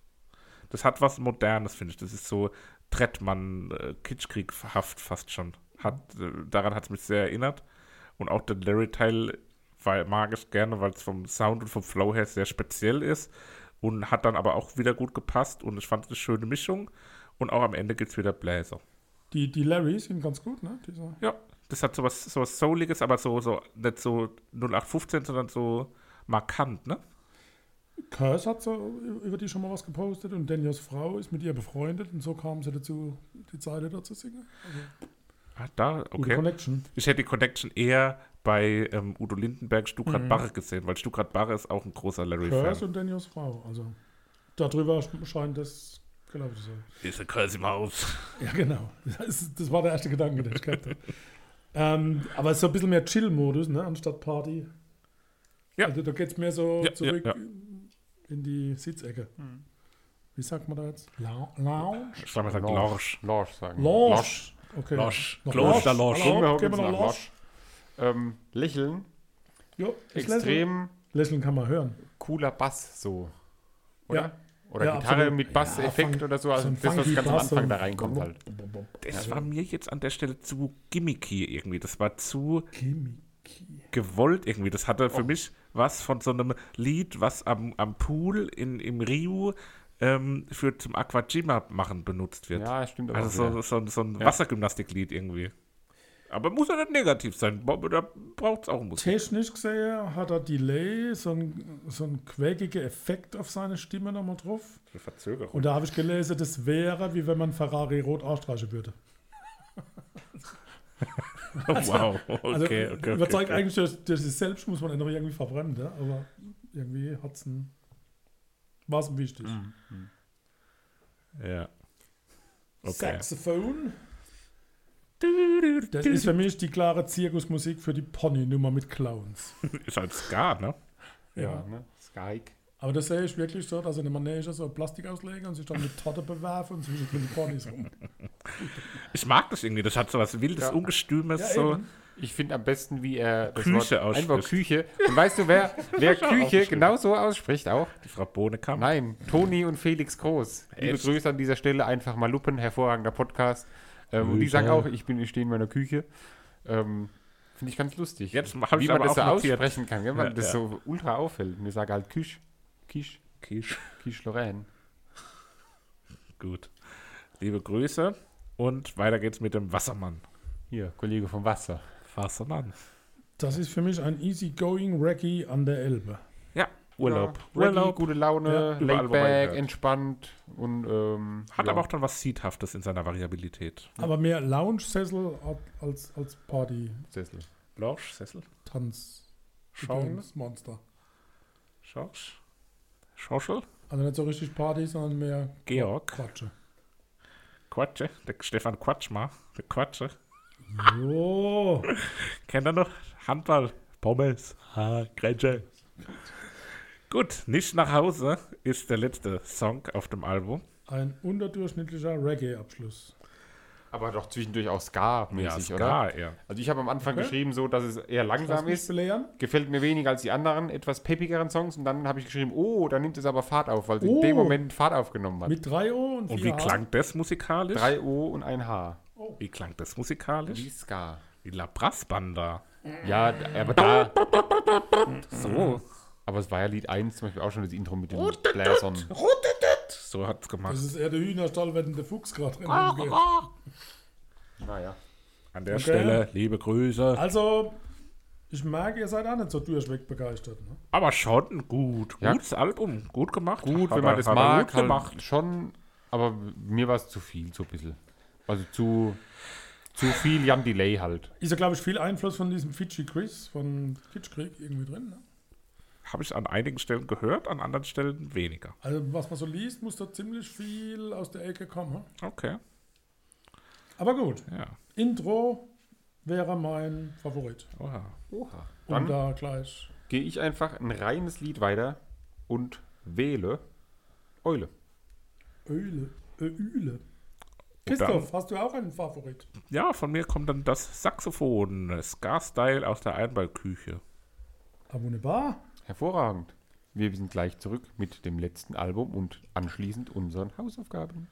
Das hat was Modernes, finde ich. Das ist so Trettmann, äh, Kitschkrieghaft fast schon. Hat, äh, daran hat es mich sehr erinnert. Und auch der Larry-Teil mag ich gerne, weil es vom Sound und vom Flow her sehr speziell ist. Und hat dann aber auch wieder gut gepasst. Und ich fand es eine schöne Mischung. Und auch am Ende gibt es wieder Bläser. Die, die Larrys sind ganz gut, ne? Dieser Ja, das hat sowas, sowas Souliges, aber so, so nicht so 0815, sondern so markant, ne? Curse hat so über die schon mal was gepostet und Daniels Frau ist mit ihr befreundet und so kam sie dazu, die Zeile da zu singen. Ah, da, Gute okay. Connection. Ich hätte die Connection eher bei ähm, Udo Lindenberg, Stuckrad Barre gesehen, weil Stuckrad Barre ist auch ein großer Curse Larry-Fan. und Daniels Frau. Also darüber scheint das gelaufen zu sein. Ist ein Curse im Haus. Ja, genau. Das, das war der erste Gedanke, den ich gehabt habe. ähm, aber es ist so ein bisschen mehr Chill-Modus, ne, anstatt Party. Ja. Also da geht es mehr so Ja, zurück ja, ja. in die Sitzecke. Wie sagt man da jetzt? Lou- Lounge? Ich glaube, man sagt Lorsch. Lorsch sagen. Lounge. Okay. Losch. Noch Kloster Losch. Losch. Hallo, gehen wir noch nach Losch. Losch. Ähm, lächeln, Jo, extrem Lächeln kann man hören. cooler Bass so. Oder? Ja. Oder Ja, Gitarre absolut. mit Basseffekt Ja, oder so. Also das, was ganz am Anfang da ein- reinkommt halt. Das war mir jetzt an der Stelle zu gimmicky irgendwie. Das war zu Kimiki. gewollt irgendwie. Das hatte für Oh. mich was von so einem Lied, was am, am Pool in, im Rio ähm, für zum Aquajima machen benutzt wird. Ja, stimmt. Also auch so, wieder. so, so ein Ja. Wassergymnastiklied irgendwie. Aber muss ja nicht negativ sein. Da braucht es auch Musik. Technisch gesehen hat er Delay, so ein, so ein quäkiger Effekt auf seine Stimme nochmal drauf. Eine Verzögerung. Und da habe ich gelesen, das wäre, wie wenn man Ferrari rot ausstreichen würde. wow. Okay, Also okay, okay, überzeugt okay. eigentlich, dass das ist selbst muss man ihn noch irgendwie verbrennen, ja? aber irgendwie hat es ein. War es wichtig. Mhm. Ja. Okay. Saxophon. Das ist für mich die klare Zirkusmusik für die Pony-Nummer mit Clowns. Ist halt Ska, ne? Ja, ne? Skyke. Aber das sehe ich wirklich so, dass in der Manege so Plastik auslegen und sich dann mit Torte bewerfen und zwischen die Ponys rum. Ich mag das irgendwie. Das hat so was Wildes, Ja. Ungestümes. Ja, so. eben. Ich finde am besten, wie er das Küche Wort, einfach. Küche. Und weißt du, wer, wer Küche geschrieben. genau so ausspricht auch? Die Frau Bohnekamp. Nein, Toni und Felix Groß. Liebe Echt? Grüße an dieser Stelle, einfach mal Luppen, hervorragender Podcast. Ähm, und die sagen auch, ich bin, ich stehe in meiner Küche. Ähm, Finde ich ganz lustig. Jetzt hab ich Wie man das so aussprechen kann, wenn man Ja, das ja. so ultra auffällt. Und ich sage halt Küche, Kisch, Kisch. Kisch Lorraine. Gut. Liebe Grüße. Und weiter geht's mit dem Wassermann. Hier, Kollege vom Wasser. Wassermann. Das ist für mich ein easygoing Reggae an der Elbe. Ja, Urlaub. Ja, Reggae, Urlaub. gute Laune, Ja, überall, laid wo man back, hört. entspannt und ähm, Hat ja. aber auch dann was Seedhaftes in seiner Variabilität. Aber mehr Lounge-Sessel als, als Party-Tanz. Sessel. Blausch, Sessel, Schauen. Monster. Schorsch, Schorschel, Also nicht so richtig Party, sondern mehr Georg, Quatsche. Quatsche, der Stefan Quatschma, der Quatsche. Jo. Kennt er noch? Handball, Pommes, ha, Grätsche. Gut, nicht nach Hause ist der letzte Song auf dem Album. Ein unterdurchschnittlicher Reggae-Abschluss. Aber doch zwischendurch auch Ska-mäßig, Ja, oder? Ska, eher. Also ich habe am Anfang Okay. geschrieben, so, dass es eher langsam ist. belehren. Gefällt mir weniger als die anderen, etwas peppigeren Songs. Und dann habe ich geschrieben, oh, da nimmt es aber Fahrt auf, weil sie in Oh. dem Moment Fahrt aufgenommen hat. Mit 3 O und 4 Und wie H. klang das musikalisch? 3 O und ein H. Wie klang das musikalisch? Wie Ska. Wie La Brassbanda. Ja, aber da, So. aber es war ja Lied 1 zum Beispiel auch schon das Intro mit den Bläsern. So hat's gemacht. Das ist eher der Hühnerstall, wenn der Fuchs gerade drin Ah, rumgeht. Naja. An der Okay. Stelle, liebe Grüße. Also, ich merke, ihr seid auch nicht so durchweg begeistert. Ne? Aber schon gut. Ja. Gutes Album. Gut gemacht. Gut, Hat wenn man das mag, Gut halt gemacht. schon, aber mir war es zu viel, so ein bisschen. Also zu, zu viel Jan Delay halt. Ist ja, glaube ich, viel Einfluss von diesem Fidschi Chris von Kitschkrieg irgendwie drin. Ne? Habe ich an einigen Stellen gehört, an anderen Stellen weniger. Also, was man so liest, muss da ziemlich viel aus der Ecke kommen. ne? Okay. Aber gut, Ja. Intro wäre mein Favorit. Oha. Oha. Und Dann da gleich. gehe ich einfach ein reines Lied weiter und wähle Eule. Öle. Ö Öle. Christoph, hast du auch einen Favorit? Ja, von mir kommt dann das Saxophon, Ska-Style aus der Einballküche. Ah, wunderbar. Hervorragend. Wir sind gleich zurück mit dem letzten Album und anschließend unseren Hausaufgaben.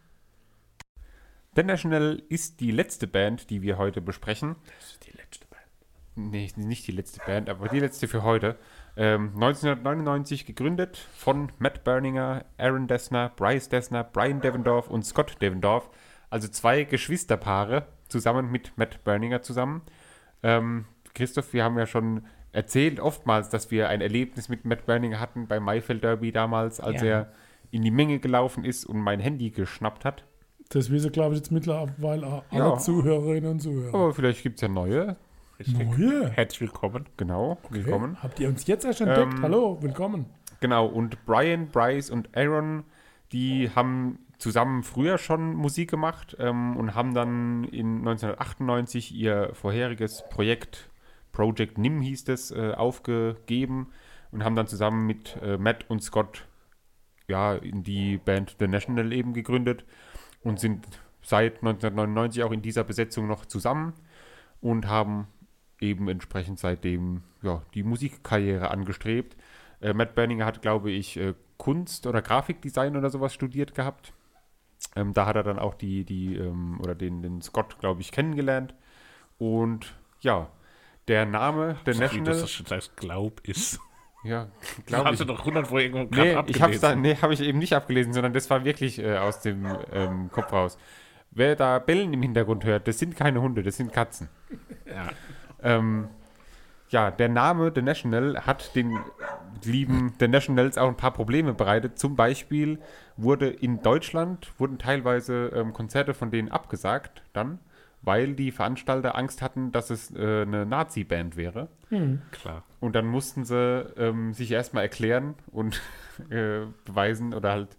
The National ist die letzte Band, die wir heute besprechen. Die letzte Band. Nee, nicht die letzte Band, aber die letzte für heute. Ähm, 1999 gegründet von Matt Berninger, Aaron Dessner, Bryce Dessner, Brian Devendorf und Scott Devendorf. Also zwei Geschwisterpaare zusammen mit Matt Berninger zusammen. Ähm, Christoph, wir haben ja schon erzählt oftmals, dass wir ein Erlebnis mit Matt Berninger hatten beim Maifeld Derby damals, als Ja. er in die Menge gelaufen ist und mein Handy geschnappt hat. Das wissen, glaube ich, jetzt mittlerweile alle Ja. Zuhörerinnen und Zuhörer. Aber vielleicht gibt es ja neue. Richtig. Neue? Herzlich willkommen. Genau, willkommen. Habt ihr uns jetzt erst entdeckt? Ähm, Hallo, willkommen. Genau, und Brian, Bryce und Aaron, die haben zusammen früher schon Musik gemacht ähm, und haben dann in 1998 ihr vorheriges Projekt, Project NIM hieß es, äh, aufgegeben und haben dann zusammen mit äh, Matt und Scott ja, in die Band The National eben gegründet und sind seit 1999 auch in dieser Besetzung noch zusammen und haben eben entsprechend seitdem ja, die Musikkarriere angestrebt. Äh, Matt Berninger hat, glaube ich, äh, Kunst oder Grafikdesign oder sowas studiert gehabt. Ähm, da hat er dann auch die, die ähm, oder den, den Scott, glaube ich, kennengelernt. Und ja, der Name The Wie National. das schon als Glaub ist. Ja, Glaube glaube Hast ich. du doch 100 vor irgendwo Nee, gerade ich hab's da, abgelesen. nee, habe ich eben nicht abgelesen, sondern das war wirklich äh, aus dem ähm, Kopf raus. Wer da Bellen im Hintergrund hört, das sind keine Hunde, das sind Katzen. Ja. Ähm, ja, der Name The National hat den lieben The Nationals auch ein paar Probleme bereitet. Zum Beispiel wurde in Deutschland, wurden teilweise ähm, Konzerte von denen abgesagt dann, weil die Veranstalter Angst hatten, dass es äh, eine Nazi-Band wäre. Klar. Und dann mussten sie ähm, sich erstmal erklären und äh, beweisen oder halt,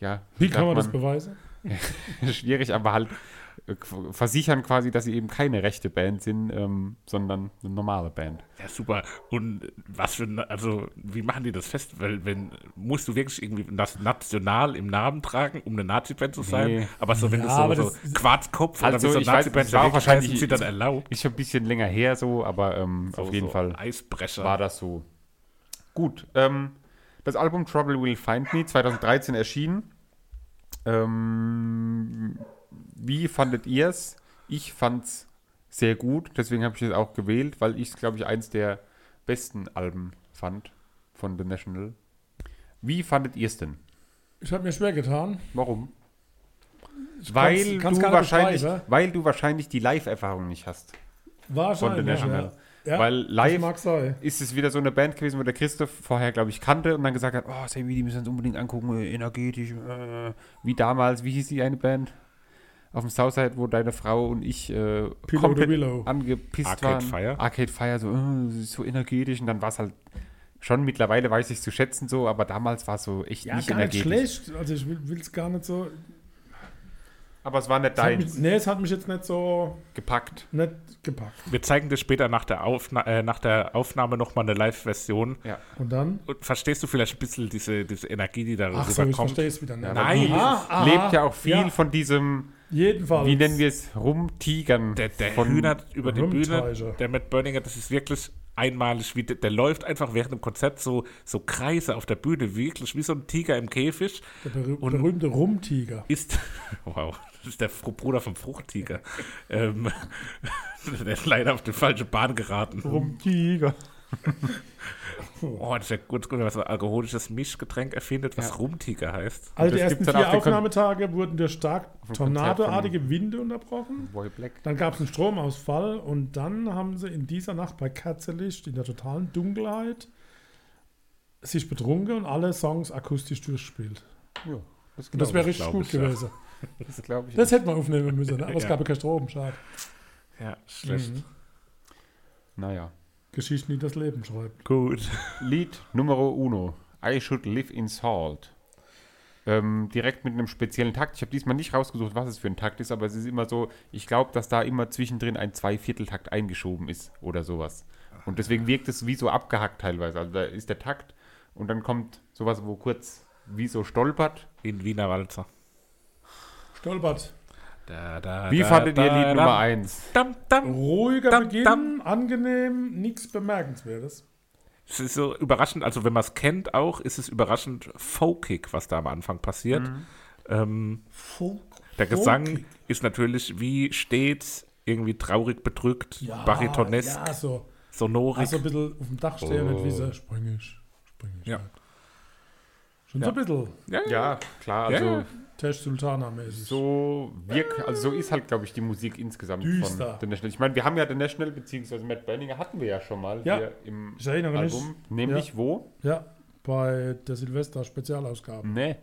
ja, Wie kann man das beweisen? schwierig, aber halt versichern quasi, dass sie eben keine rechte Band sind, ähm, sondern eine normale Band. Ja, super. Und was für, ein- also, wie machen die das fest? Weil, wenn, musst du wirklich irgendwie das National im Namen tragen, um eine Nazi-Band zu sein? Nee. Aber so, wenn Ja, du so, aber so das- Quarzkopf Also, oder so Nazi-Band war wahrscheinlich- heißen, sie dann erlaubt. Ist schon ein bisschen länger her so, aber ähm, So, auf jeden so Fall Eisbrecher. war das so. Gut, ähm, das Album Trouble Will Find Me 2013 erschienen. Ähm, wie fandet ihr es? Ich fand's sehr gut, deswegen habe ich es auch gewählt, weil ich es, glaube ich, eins der besten Alben fand von The National. Wie fandet ihr es denn? Ich habe mir schwer getan. Warum? Ich Weil kann's- du, wahrscheinlich, weil du wahrscheinlich die Live-Erfahrung nicht hast. Wahrscheinlich. Von The National. Ja. Ja, Weil live mag sein. ist es wieder so eine Band gewesen, wo der Christoph vorher, glaube ich, kannte und dann gesagt hat, oh, Sammy, die müssen uns unbedingt angucken, äh, energetisch, äh, wie damals, wie hieß die eine Band? Auf dem Southside, wo deine Frau und ich äh, Pillow komplett angepisst Arcade waren. Fire? Arcade Fire, so, äh, so energetisch und dann war es halt schon mittlerweile weiß ich es zu schätzen so, aber damals war es so echt Ja, nicht gar nicht energetisch. schlecht. Also ich will es gar nicht so. Aber es war nicht Es hat mich, deins nee, es hat mich jetzt nicht so gepackt. nicht gepackt. Wir zeigen dir später nach der, Aufna äh, nach der Aufnahme nochmal eine Live-Version. Ja. Und dann? Und verstehst du vielleicht ein bisschen diese, diese Energie, die da Ach so, ich rüberkommt? verstehe es wieder nicht. Ja, Nein, Aha, aha, Lebt ja auch viel ja. von diesem Jedenfalls. Wie nennen wir es? Rumtigern. Der, der von- Hühner über die Bühne, der Matt Berninger, das ist wirklich einmalig. Wie, der, der läuft einfach während dem Konzert so, so Kreise auf der Bühne, wirklich wie so ein Tiger im Käfig. Der berüh Und- berühmte Rumtiger. Ist, wow, das ist der Fr- Bruder vom Fruchttiger. ähm, der ist leider auf die falsche Bahn geraten. Rumtiger. Oh, das ist ja gut, gut, was ein alkoholisches Mischgetränk erfindet, was Rumtiger heißt. Also das die ersten vier Aufnahmetage wurden durch stark tornadoartige Winde unterbrochen. Boy Black. Dann gab es einen Stromausfall und dann haben sie in dieser Nacht bei Kerzenlicht in der totalen Dunkelheit sich betrunken und alle Songs akustisch durchgespielt. Ja, das, das wäre ich. richtig gut ich, ja. gewesen. Das glaube ich. Das hätte man aufnehmen müssen, ne? aber es Ja. gab ja keinen Strom, schade. Ja, schlecht. Mhm. naja. Geschichten, die das Leben schreibt. Gut. Lied Numero uno. I should live in salt. Ähm, direkt mit einem speziellen Takt. Ich habe diesmal nicht rausgesucht, was es für ein Takt ist, aber es ist immer so, ich glaube, dass da immer zwischendrin ein Zweivierteltakt eingeschoben ist oder sowas. Und deswegen wirkt es wie so abgehackt teilweise. Also da ist der Takt und dann kommt sowas, wo kurz wie so stolpert. In Wiener Walzer. Stolpert. Da, da, Wie da, fandet ihr Lied da, Nummer 1? Dam, dam. Ruhiger Dam, Beginn, dam. angenehm, nichts Bemerkenswertes. Es ist so überraschend, also wenn man es kennt auch, ist es überraschend folkig, was da am Anfang passiert. Mhm. Ähm, Folk, der Gesang folkig. ist natürlich wie stets irgendwie traurig bedrückt, baritonesk, Ja, so. sonorig. Also ein bisschen auf dem Dach stehen und Oh. wie so spring ich, spring ich. Ja. halt. Schon Ja. so ein bisschen ja, ja. Ja, klar, Ja, also ja. Tesh Sultana-mäßig. so wirkt, also so ist halt, glaube ich, die Musik insgesamt Düster. von The National. Ich meine, wir haben ja The National, beziehungsweise Matt Berninger hatten wir ja schon mal Ja. hier im Ich erinnere mich. Album. Nämlich wo? Ja, bei der Silvester-Spezialausgabe. Nee,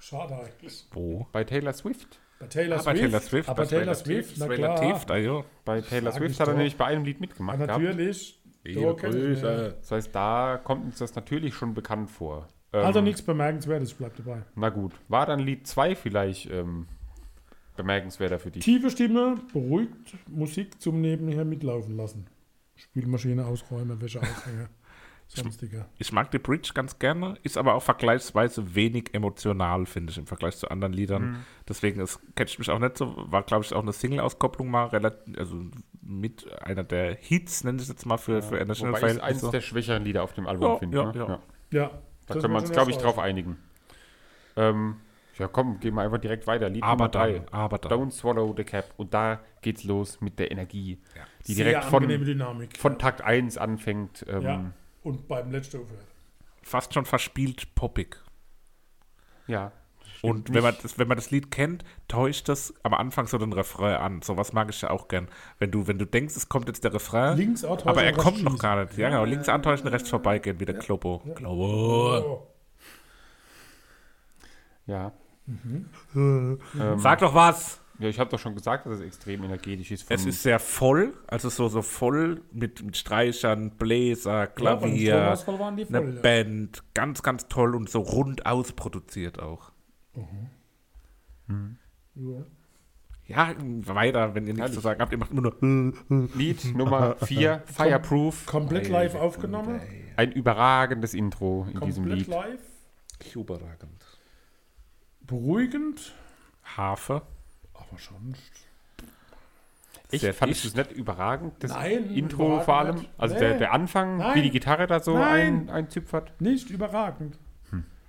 Schade eigentlich. Wo? bei Taylor Swift. Bei Taylor Ah, bei Swift. Taylor Swift. Aber das Taylor Swift, na klar. relativ, da, ja. Bei Taylor Sag Swift ich hat er nämlich bei einem Lied Ja, mitgemacht. gehabt. natürlich. Liebe Da kennt ich Grüße. mehr. Das heißt, da kommt uns das natürlich schon bekannt vor. Ähm, Also nichts Bemerkenswertes, ich bleib dabei. Na gut. War dann Lied 2 vielleicht ähm, bemerkenswerter für dich? Tiefe Stimme, beruhigt, Musik zum Nebenher mitlaufen lassen. Spülmaschine ausräumen, Wäsche aufhängen, sonstiger. Ich mag die Bridge ganz gerne, ist aber auch vergleichsweise wenig emotional, finde ich, im Vergleich zu anderen Liedern. Mhm. Deswegen, es catcht mich auch nicht so, war, glaube ich, auch eine Single-Auskopplung mal, relativ, also mit einer der Hits, nenne ich es jetzt mal für, für National Wobei ich es eines Verhältnisse. der schwächeren Lieder auf dem Album Ja, finde. ja, ne? ja. Ja, Da können wir uns, glaube ich, drauf einigen. Ähm, ja, komm, gehen wir einfach direkt weiter. Lied Aber drei. dann, aber dann. Don't Swallow the Cap. Und da geht's los mit der Energie, Ja. die Sehr direkt von, Dynamik. von Takt 1 anfängt. Ähm, ja. ja. Und beim letzten aufhört. Fast schon verspielt poppig. ja. Und wenn man, das, wenn man das Lied kennt, täuscht das am Anfang so den Refrain an. Sowas mag ich ja auch gern. Wenn du, wenn du denkst, es kommt jetzt der Refrain, Links aber er kommt noch gar nicht. Ja, genau. Links antäuschen, rechts vorbeigehen, wie der Globo. Globo. Oh. Ja. Mhm. Ähm, Sag doch was! ja, ich habe doch schon gesagt, dass es extrem energetisch ist. Es ist sehr voll, also so, so voll mit, mit Streichern, Bläser, Ja, Klavier, die eine ja. Band. Ganz, ganz toll und so rund ausproduziert auch. Ja. Ja, weiter, wenn ihr nichts Herrlich. zu sagen habt. Ihr macht immer nur. Lied Nummer 4, Fireproof. Komplett live aufgenommen. Ein überragendes Intro in diesem Komplett Lied. live. Überragend. Beruhigend. Harfe. Aber schon. Fandest du dicht. es nicht überragend? Das Nein, Intro überragend vor allem? Also Nee. der, der Anfang, Nein. wie die Gitarre da so Nein. ein, einzüpfert? Nicht überragend.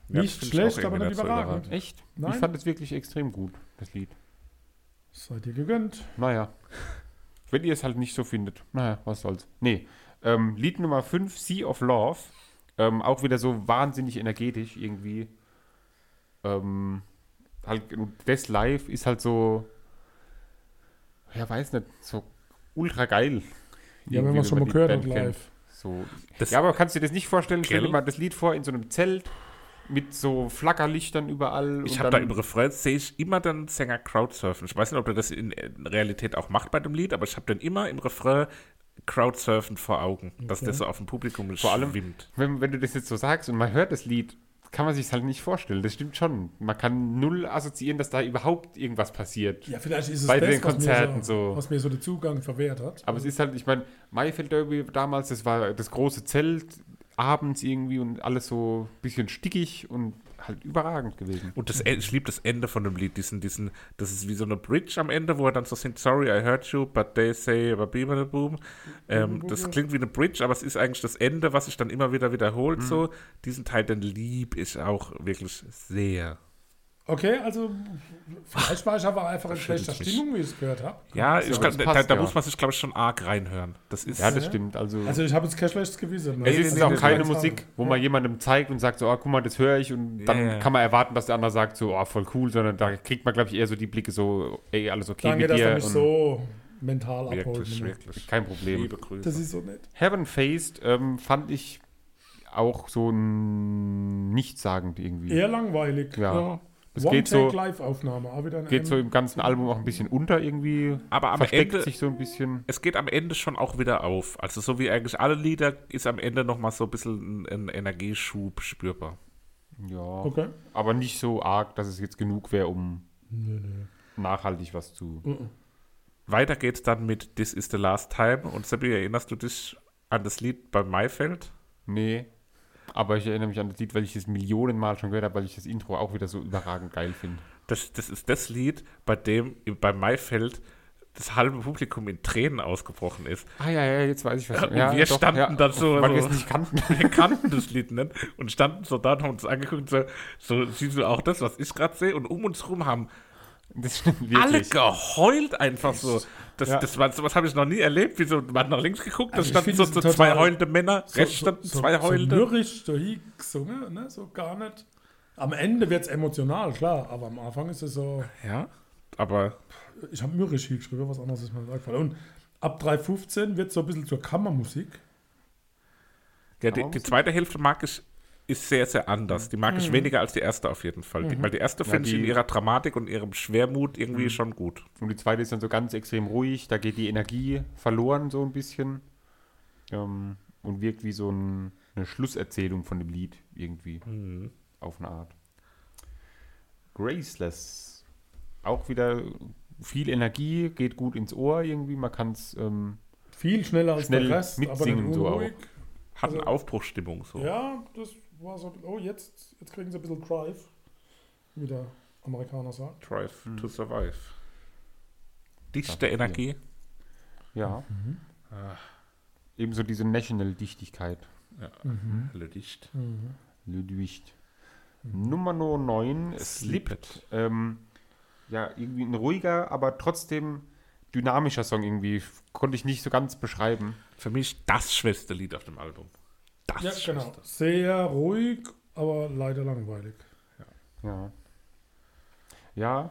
Ja, Nicht schlecht, aber nicht überragend. Echt? Nein. Ich fand es wirklich extrem gut, das Lied. Seid ihr gegönnt. Naja. Wenn ihr es halt nicht so findet. Naja, was soll's. Nee. Ähm, Lied Nummer 5, Sea of Love. Ähm, auch wieder so wahnsinnig energetisch irgendwie. Ähm, halt, und das live ist halt so, ja, weiß nicht, so ultra geil. Ja, wenn man es schon mal gehört hat live. So. Das- ja, aber kannst du dir das nicht vorstellen? Stell dir mal das Lied vor in so einem Zelt mit so Flackerlichtern überall. Ich habe da dann- im Refrain sehe ich immer den Sänger Crowdsurfen. Ich weiß nicht, ob er das in Realität auch macht bei dem Lied, aber ich habe dann immer im Refrain Crowdsurfen vor Augen, dass der so auf dem Publikum Vor allem- schwimmt. wenn, wenn du das jetzt so sagst und man hört das Lied, kann man sich halt nicht vorstellen. Das stimmt schon. Man kann null assoziieren, dass da überhaupt irgendwas passiert. Ja, vielleicht ist es Bei das, den was, Konzerten mir so, so. was mir so den Zugang verwehrt hat. Aber es ist halt, ich meine, Maifeld Derby damals, das war das große Zelt, abends irgendwie und alles so ein bisschen stickig und halt überragend gewesen. Und das, ich liebe das Ende von dem Lied, diesen, diesen, das ist wie so eine Bridge am Ende, wo er dann so singt, sorry, I heard you, but they say, boom, boom. Ähm, das klingt wie eine Bridge, aber es ist eigentlich das Ende, was sich dann immer wieder wiederholt, so. Diesen Teil, den lieb ich auch wirklich sehr. Okay, also vielleicht war ich aber einfach in schlechter mich. Stimmung, wie ich es gehört habe. Ja, ich glaub, da, da ja. muss man sich, glaube ich, schon arg reinhören. Das ist, Ja, das stimmt. Also, Also ich habe jetzt kein schlechtes Gewissen. ne? es ist auch keine. Musik, wo man jemandem zeigt und sagt so, ah, guck mal, das höre ich und dann ja. kann man erwarten, dass der andere sagt so, ah, voll cool, sondern da kriegt man, glaube ich, eher so die Blicke so, ey, alles okay Danke, mit dass dir er mich und so mental wirklich, ne? wirklich. kein Problem. Liebe Grüße. Das ist so nett. Heaven Faced ähm, fand ich auch so ein nichtssagend irgendwie. Eher langweilig. Ja. Ja. Es geht so, One-Take-Live-Aufnahme. auch wieder ein geht so im ganzen Album auch ein bisschen unter irgendwie. Aber am versteckt Ende, sich so ein bisschen. es geht am Ende schon auch wieder auf. Also so wie eigentlich alle Lieder ist am Ende noch mal so ein bisschen ein, ein Energieschub spürbar. Ja. Okay. Aber nicht so arg, dass es jetzt genug wäre, um Nö, nö. nachhaltig was zu. Mhm. Weiter geht's dann mit This is the Last Time. Und Seppi, erinnerst du dich an das Lied bei Maifeld? Nee. Aber ich erinnere mich an das Lied, weil ich das Millionenmal schon gehört habe, weil ich das Intro auch wieder so überragend geil finde. Das, das ist das Lied, bei dem bei Maifeld das halbe Publikum in Tränen ausgebrochen ist. Ah ja, ja, jetzt weiß ich was. Und ja, wir doch, standen ja, dann so- Weil wir so- es nicht kannten. Wir kannten das Lied nicht und standen so da und haben uns angeguckt und so, so siehst du auch das, was ich gerade sehe? Und um uns rum haben Das stimmt alle wirklich. geheult einfach so. Das, Ja. das war, sowas habe ich noch nie erlebt. Wie so, man hat nach links geguckt, da Also ich standen so, es so zwei heulende Männer, rechts standen zwei so heulende. mürrisch, so hingesungen, ne? so gar nicht. Am Ende wird es emotional, klar, aber am Anfang ist es so, ja, aber ich habe mürrisch hingeschrieben, was anderes ist mir nicht eingefallen. Und ab 3.15 wird so ein bisschen zur Kammermusik. ja, die, die zweite Hälfte mag ich, ist sehr, sehr anders. Die mag ich weniger als die erste auf jeden Fall. Die, weil die erste Ja, finde ich in ihrer Dramatik und ihrem Schwermut irgendwie schon gut. Und die zweite ist dann so ganz extrem ruhig, da geht die Energie verloren so ein bisschen. Ähm, und wirkt wie so ein, eine Schlusserzählung von dem Lied irgendwie. Auf eine Art. Graceless. Auch wieder viel Energie, geht gut ins Ohr irgendwie. Man kann es, ähm, Viel schneller als Schnell der Rest, aber mitsingen nicht so unruhig. Hat eine Also- Aufbruchsstimmung so. Ja, das war so, oh, jetzt, jetzt kriegen sie ein bisschen Drive, wie der Amerikaner sagt. Drive to survive. Dichte Dafür. Energie. ja, Ah, ebenso diese National-Dichtigkeit. ja, alle dicht. Ludwig. Nummer 9, Slip Slipped. Ähm, ja, irgendwie ein ruhiger, aber trotzdem dynamischer Song irgendwie. Konnte ich nicht so ganz beschreiben. Für mich das schwächste Lied auf dem Album. Das Ja, genau. schwächste. Sehr ruhig, aber leider langweilig. Ja. Ja,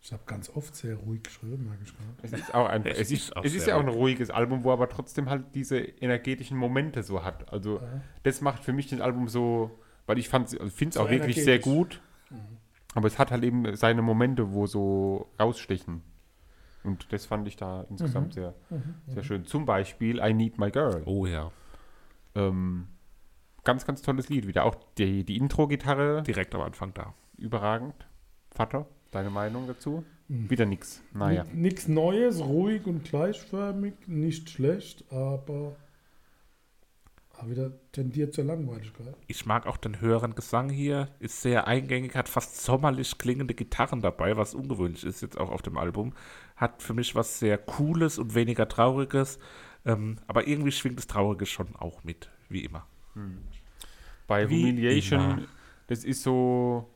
Ich habe ganz oft sehr ruhig geschrieben, merke ich gerade. es ist auch ein, Es es, ist es ist ja auch ein ruhiges Album, wo aber trotzdem halt diese energetischen Momente so hat. Also das macht für mich das Album so, weil ich fand, also finde es So auch wirklich sehr gut. Aber es hat halt eben seine Momente, wo so rausstechen. Und das fand ich da insgesamt sehr, sehr schön. Zum Beispiel I Need My Girl. Oh ja. Ähm, ganz, ganz tolles Lied. Wieder auch die, die Intro-Gitarre Direkt am Anfang da. überragend. Vater, deine Meinung dazu? Mhm. Wieder nix. Naja. Nichts Neues, ruhig und gleichförmig, nicht schlecht, aber, aber wieder tendiert zur Langweiligkeit. Ich mag auch den höheren Gesang hier. Ist sehr eingängig, hat fast sommerlich klingende Gitarren dabei, was ungewöhnlich ist jetzt auch auf dem Album. Hat für mich was sehr Cooles und weniger Trauriges. Ähm, aber irgendwie schwingt das Traurige schon auch mit, wie immer. Bei Wie Humiliation, immer. das ist so,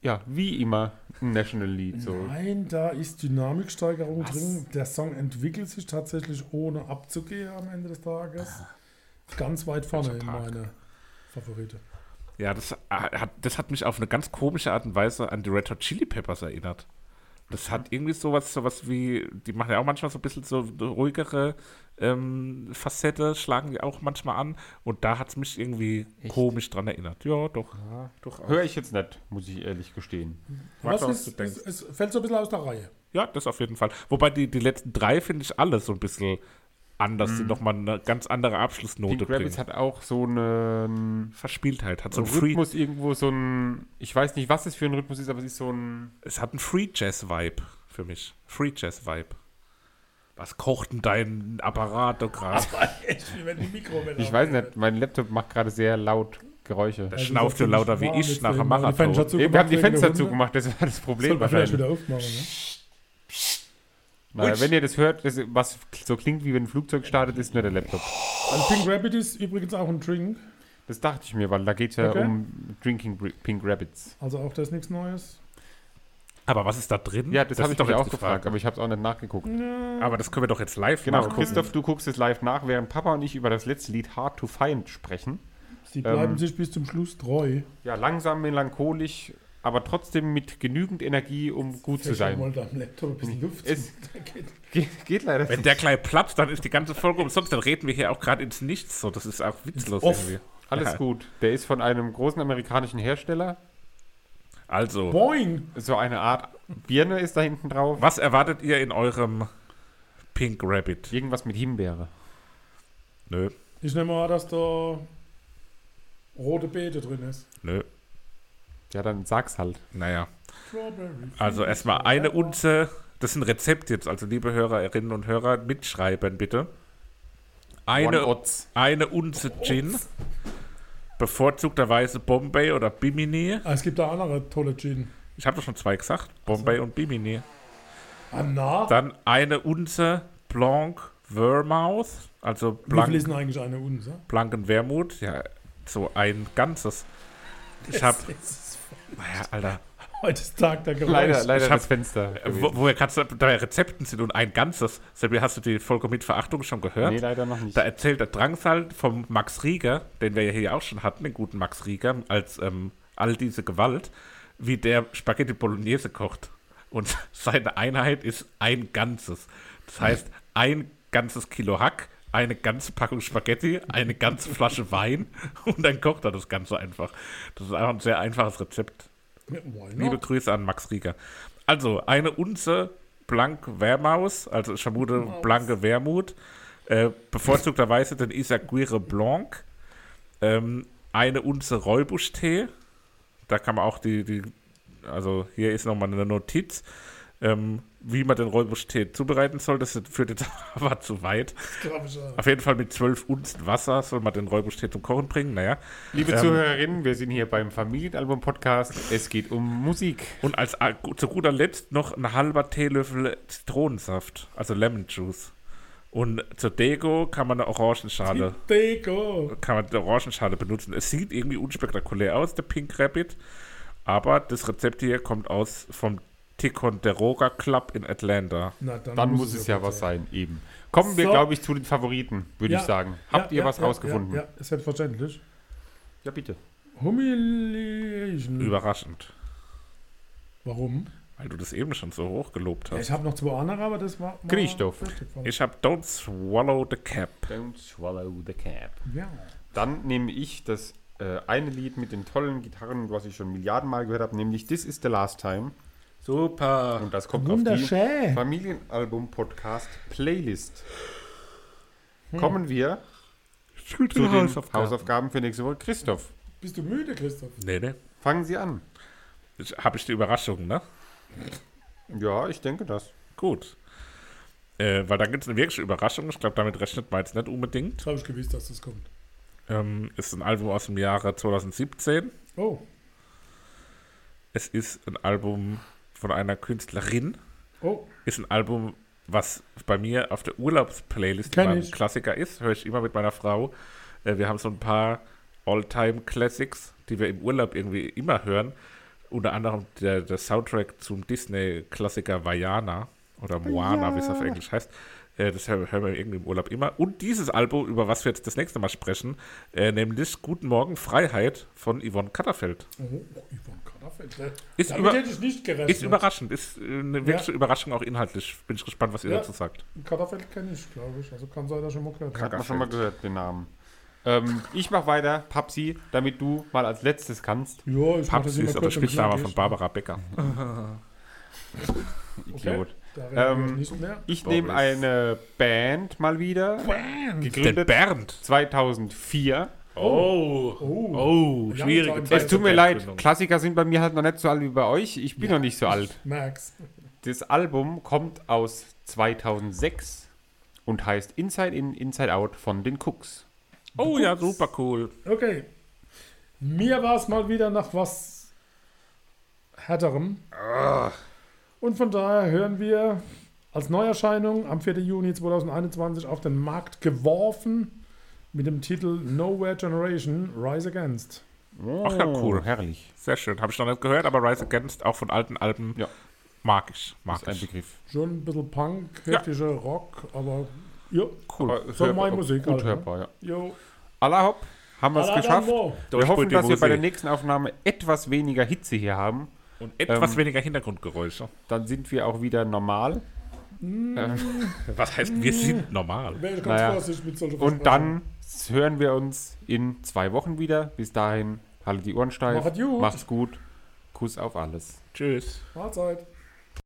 ja, wie immer ein National-Lied. So. Nein, da ist Dynamiksteigerung Was? drin. Der Song entwickelt sich tatsächlich ohne abzugehen am Ende des Tages. Ganz weit vorne in meine Favorite. Ja, das äh, hat, das hat mich auf eine ganz komische Art und Weise an die Red Hot Chili Peppers erinnert. Das hat irgendwie sowas, sowas wie, die machen ja auch manchmal so ein bisschen so ruhigere ähm, Facette, schlagen die auch manchmal an. Und da hat es mich irgendwie komisch dran erinnert. Ja, doch. doch Höre ich jetzt nicht, muss ich ehrlich gestehen. Was was ist, du denkst. es, es fällt so ein bisschen aus der Reihe. Ja, das auf jeden Fall. Wobei die, die letzten drei finde ich alle so ein bisschen anders, die nochmal eine ganz andere Abschlussnote bringen. Rabbits hat auch so einen Verspieltheit, hat so so ein Free, Rhythmus irgendwo, so ein, ich weiß nicht, was es für ein Rhythmus ist, aber es ist so ein, es hat einen Free Jazz Vibe für mich. Free Jazz Vibe. Was kocht denn dein Apparat da gerade? Die Ich weiß nicht, mein Laptop macht gerade sehr laut Geräusche. Der schnauft so lauter wie ich nach dem Marathon. Wir haben die Fenster zugemacht, das war das Problem vielleicht wahrscheinlich. wieder aufmachen, ne? Naja, wenn ihr das hört, das, was so klingt, wie wenn ein Flugzeug startet, ist nur der Laptop. Also Pink Rabbit ist übrigens auch ein Drink. Das dachte ich mir, weil da geht es ja Okay. um Drinking Br- Pink Rabbits. Also auch das nichts Neues. Aber was ist da drin? Ja, das, habe ist ich mich jetzt auch die gefragt, Frage. aber ich habe es auch nicht nachgeguckt. Aber das können wir doch jetzt live Genau, nachgucken. Christoph, du guckst es live nach, während Papa und ich über das letzte Lied Hard to Find sprechen. Sie bleiben Ähm, sich bis zum Schluss treu. Ja, langsam, melancholisch, aber trotzdem mit genügend Energie, um gut zu sein. mal da am Laptop ein bisschen Luft. Es- geht- Geht, geht leider. Wenn der gleich platzt, dann ist die ganze Folge umsonst. Dann reden wir hier auch gerade ins Nichts. So, das ist auch witzlos Off. irgendwie. Alles Ja. gut. Der ist von einem großen amerikanischen Hersteller. Also, Boing! So eine Art Birne ist da hinten drauf. was erwartet ihr in eurem Pink Rabbit? Irgendwas mit Himbeere. Nö, Ich nehme an, dass da rote Beete drin ist. nö, Ja, dann sag's halt. naja. Strawberry. Also erstmal eine Unze, das ist ein Rezept jetzt, also liebe Hörerinnen und Hörer, mitschreiben bitte. Eine, eine Unze Gin, bevorzugterweise Bombay oder Bimini. Ah, es gibt da andere tolle Gin. Ich habe doch schon zwei gesagt, Bombay und Bimini. Ah, na? Dann eine Unze Blanc Vermouth, also Wie viel ist blank, denn eigentlich eine Unse? blanken Wermut, ja, so ein ganzes. Ich habe, naja, Alter, Heute ist Tag der Geräusche. Leider, leider Ich hab- das Fenster. wo, wo wir gerade bei Rezepten sind und ein ganzes. Sebi, hast du die Folge mit Verachtung schon gehört? Nee, leider noch nicht. Da erzählt der Drangsal vom Max Rieger, den wir ja hier auch schon hatten, den guten Max Rieger, als ähm, all diese Gewalt, wie der Spaghetti Bolognese kocht. Und seine Einheit ist ein Ganzes. Das heißt, ein ganzes Kilo Hack, eine ganze Packung Spaghetti, eine ganze Flasche Wein und dann kocht er das Ganze einfach. Das ist einfach ein sehr einfaches Rezept. Liebe Grüße an Max Rieger. Also, eine Unze Blank Wermaus, also ich vermute blanke Wermut, äh, bevorzugterweise den Isaguirre Blanc, ähm, eine Unze Räubuschtee, da kann man auch die, die also hier ist nochmal eine Notiz, ähm, wie man den Räubuschtee zubereiten soll, das führt jetzt aber zu weit. Auf jeden Fall mit 12 Unzen Wasser soll man den Räubuschtee zum Kochen bringen, naja. Liebe Ähm, Zuhörerinnen, wir sind hier beim Familienalbum-Podcast. Es geht um Musik. Und als zu guter Letzt noch ein halber Teelöffel Zitronensaft, also Lemon Juice. Und zur Deko kann man eine Orangenschale, Deko. kann man eine Orangenschale benutzen. Es sieht irgendwie unspektakulär aus, der Pink Rabbit, aber das Rezept hier kommt aus vom Ticonderoga Club in Atlanta. Na, Dann muss es ja was sein, eben. Kommen wir, So. glaube ich, zu den Favoriten, würde Ja. ich sagen. Habt Ja, ihr ja, was ja, rausgefunden? Ja, ja, selbstverständlich. ja, bitte. Humiliation. Überraschend, Warum? weil du das eben schon so hoch gelobt Ja, hast. ich habe noch zwei andere, aber das war. Christoph. Ich habe Don't Swallow the Cap. Don't swallow the cap. Ja. Dann nehme ich das äh, eine Lied mit den tollen Gitarren, was ich schon Milliardenmal gehört habe, nämlich This is the Last Time. Super. Und das kommt auf die Wunderschön. Familienalbum-Podcast Playlist. Hm. Kommen wir zu den Hausaufgaben. für nächste Woche. Christoph, Bist du müde, Christoph? Nee, nee. fangen Sie an. Habe ich die Überraschung, ne? Ja, ich denke das. Gut. Äh, weil da gibt es eine wirkliche Überraschung. Ich glaube, damit rechnet man jetzt nicht unbedingt. Das habe ich gewusst, dass das kommt. Ähm, ist ein Album aus dem Jahre 2017. Oh. Es ist ein Album von einer Künstlerin. Oh. Ist ein Album, was bei mir auf der Urlaubsplaylist ein. Klassiker ist. Höre ich immer mit meiner Frau. Äh, wir haben so ein paar All-Time-Classics, die wir im Urlaub irgendwie immer hören. Unter anderem der, der Soundtrack zum Disney-Klassiker Vajana oder Moana, wie es auf Englisch heißt. Äh, das hören wir irgendwie im Urlaub immer. Und dieses Album, über was wir jetzt das nächste Mal sprechen, äh, nämlich Guten Morgen Freiheit von Yvonne Katterfeld. Oh, Yvonne Katterfeld. ne? Ist Damit über- hätte ich nicht gerechnet. Ist überraschend, ist eine wirkliche Überraschung auch inhaltlich. Bin ich gespannt, was ihr Ja. dazu sagt. Katterfeld kenne ich, glaube ich. Also kann sein, dass ich schon mal gehört habe. Hat man schon mal gehört, den Namen. Ähm, ich mache weiter, Papsi, damit du mal als letztes kannst. Ja, ich immer ist aber Spitzname von Barbara Becker. Idiot. Wir Ähm. Ich nehme eine Band mal wieder. Den Gegründet Bernd. 2004. Oh. Oh. Oh, Ja, schwierige es Zeit. Es tut mir leid. Klassiker sind bei mir halt noch nicht so alt wie bei euch. Ich bin noch nicht so alt. Max. Das Album kommt aus 2006 und heißt Inside In, Inside Out von den Cooks. Oh ja, super cool. Okay. Mir war es mal wieder nach was härterem. Und von daher hören wir als Neuerscheinung am 4. Juni 2021 auf den Markt geworfen mit dem Titel Nowhere Generation Rise Against. Ach ja, cool. Oh, Herrlich. Sehr schön. Habe ich noch nicht gehört, aber Rise Against auch von alten Alben Ja. mag ich. Mag Ist ein ich. Begriff. Schon ein bisschen Punk, Ja. heftiger Rock, aber ja, Cool. Aber So hörbar- meine Musik Gut halt, ne? hörbar, ja. jo. Allah hopp, haben wir es geschafft. Wir hoffen, dass wir bei der nächsten Aufnahme etwas weniger Hitze hier haben. Und etwas Ähm, weniger Hintergrundgeräusche. Dann sind wir auch wieder normal. Was heißt, wir sind normal? Naja. Und dann hören wir uns in zwei Wochen wieder. Bis dahin, haltet die Ohren steif. Macht's gut. Macht's gut. Kuss auf alles. Tschüss. Mahlzeit.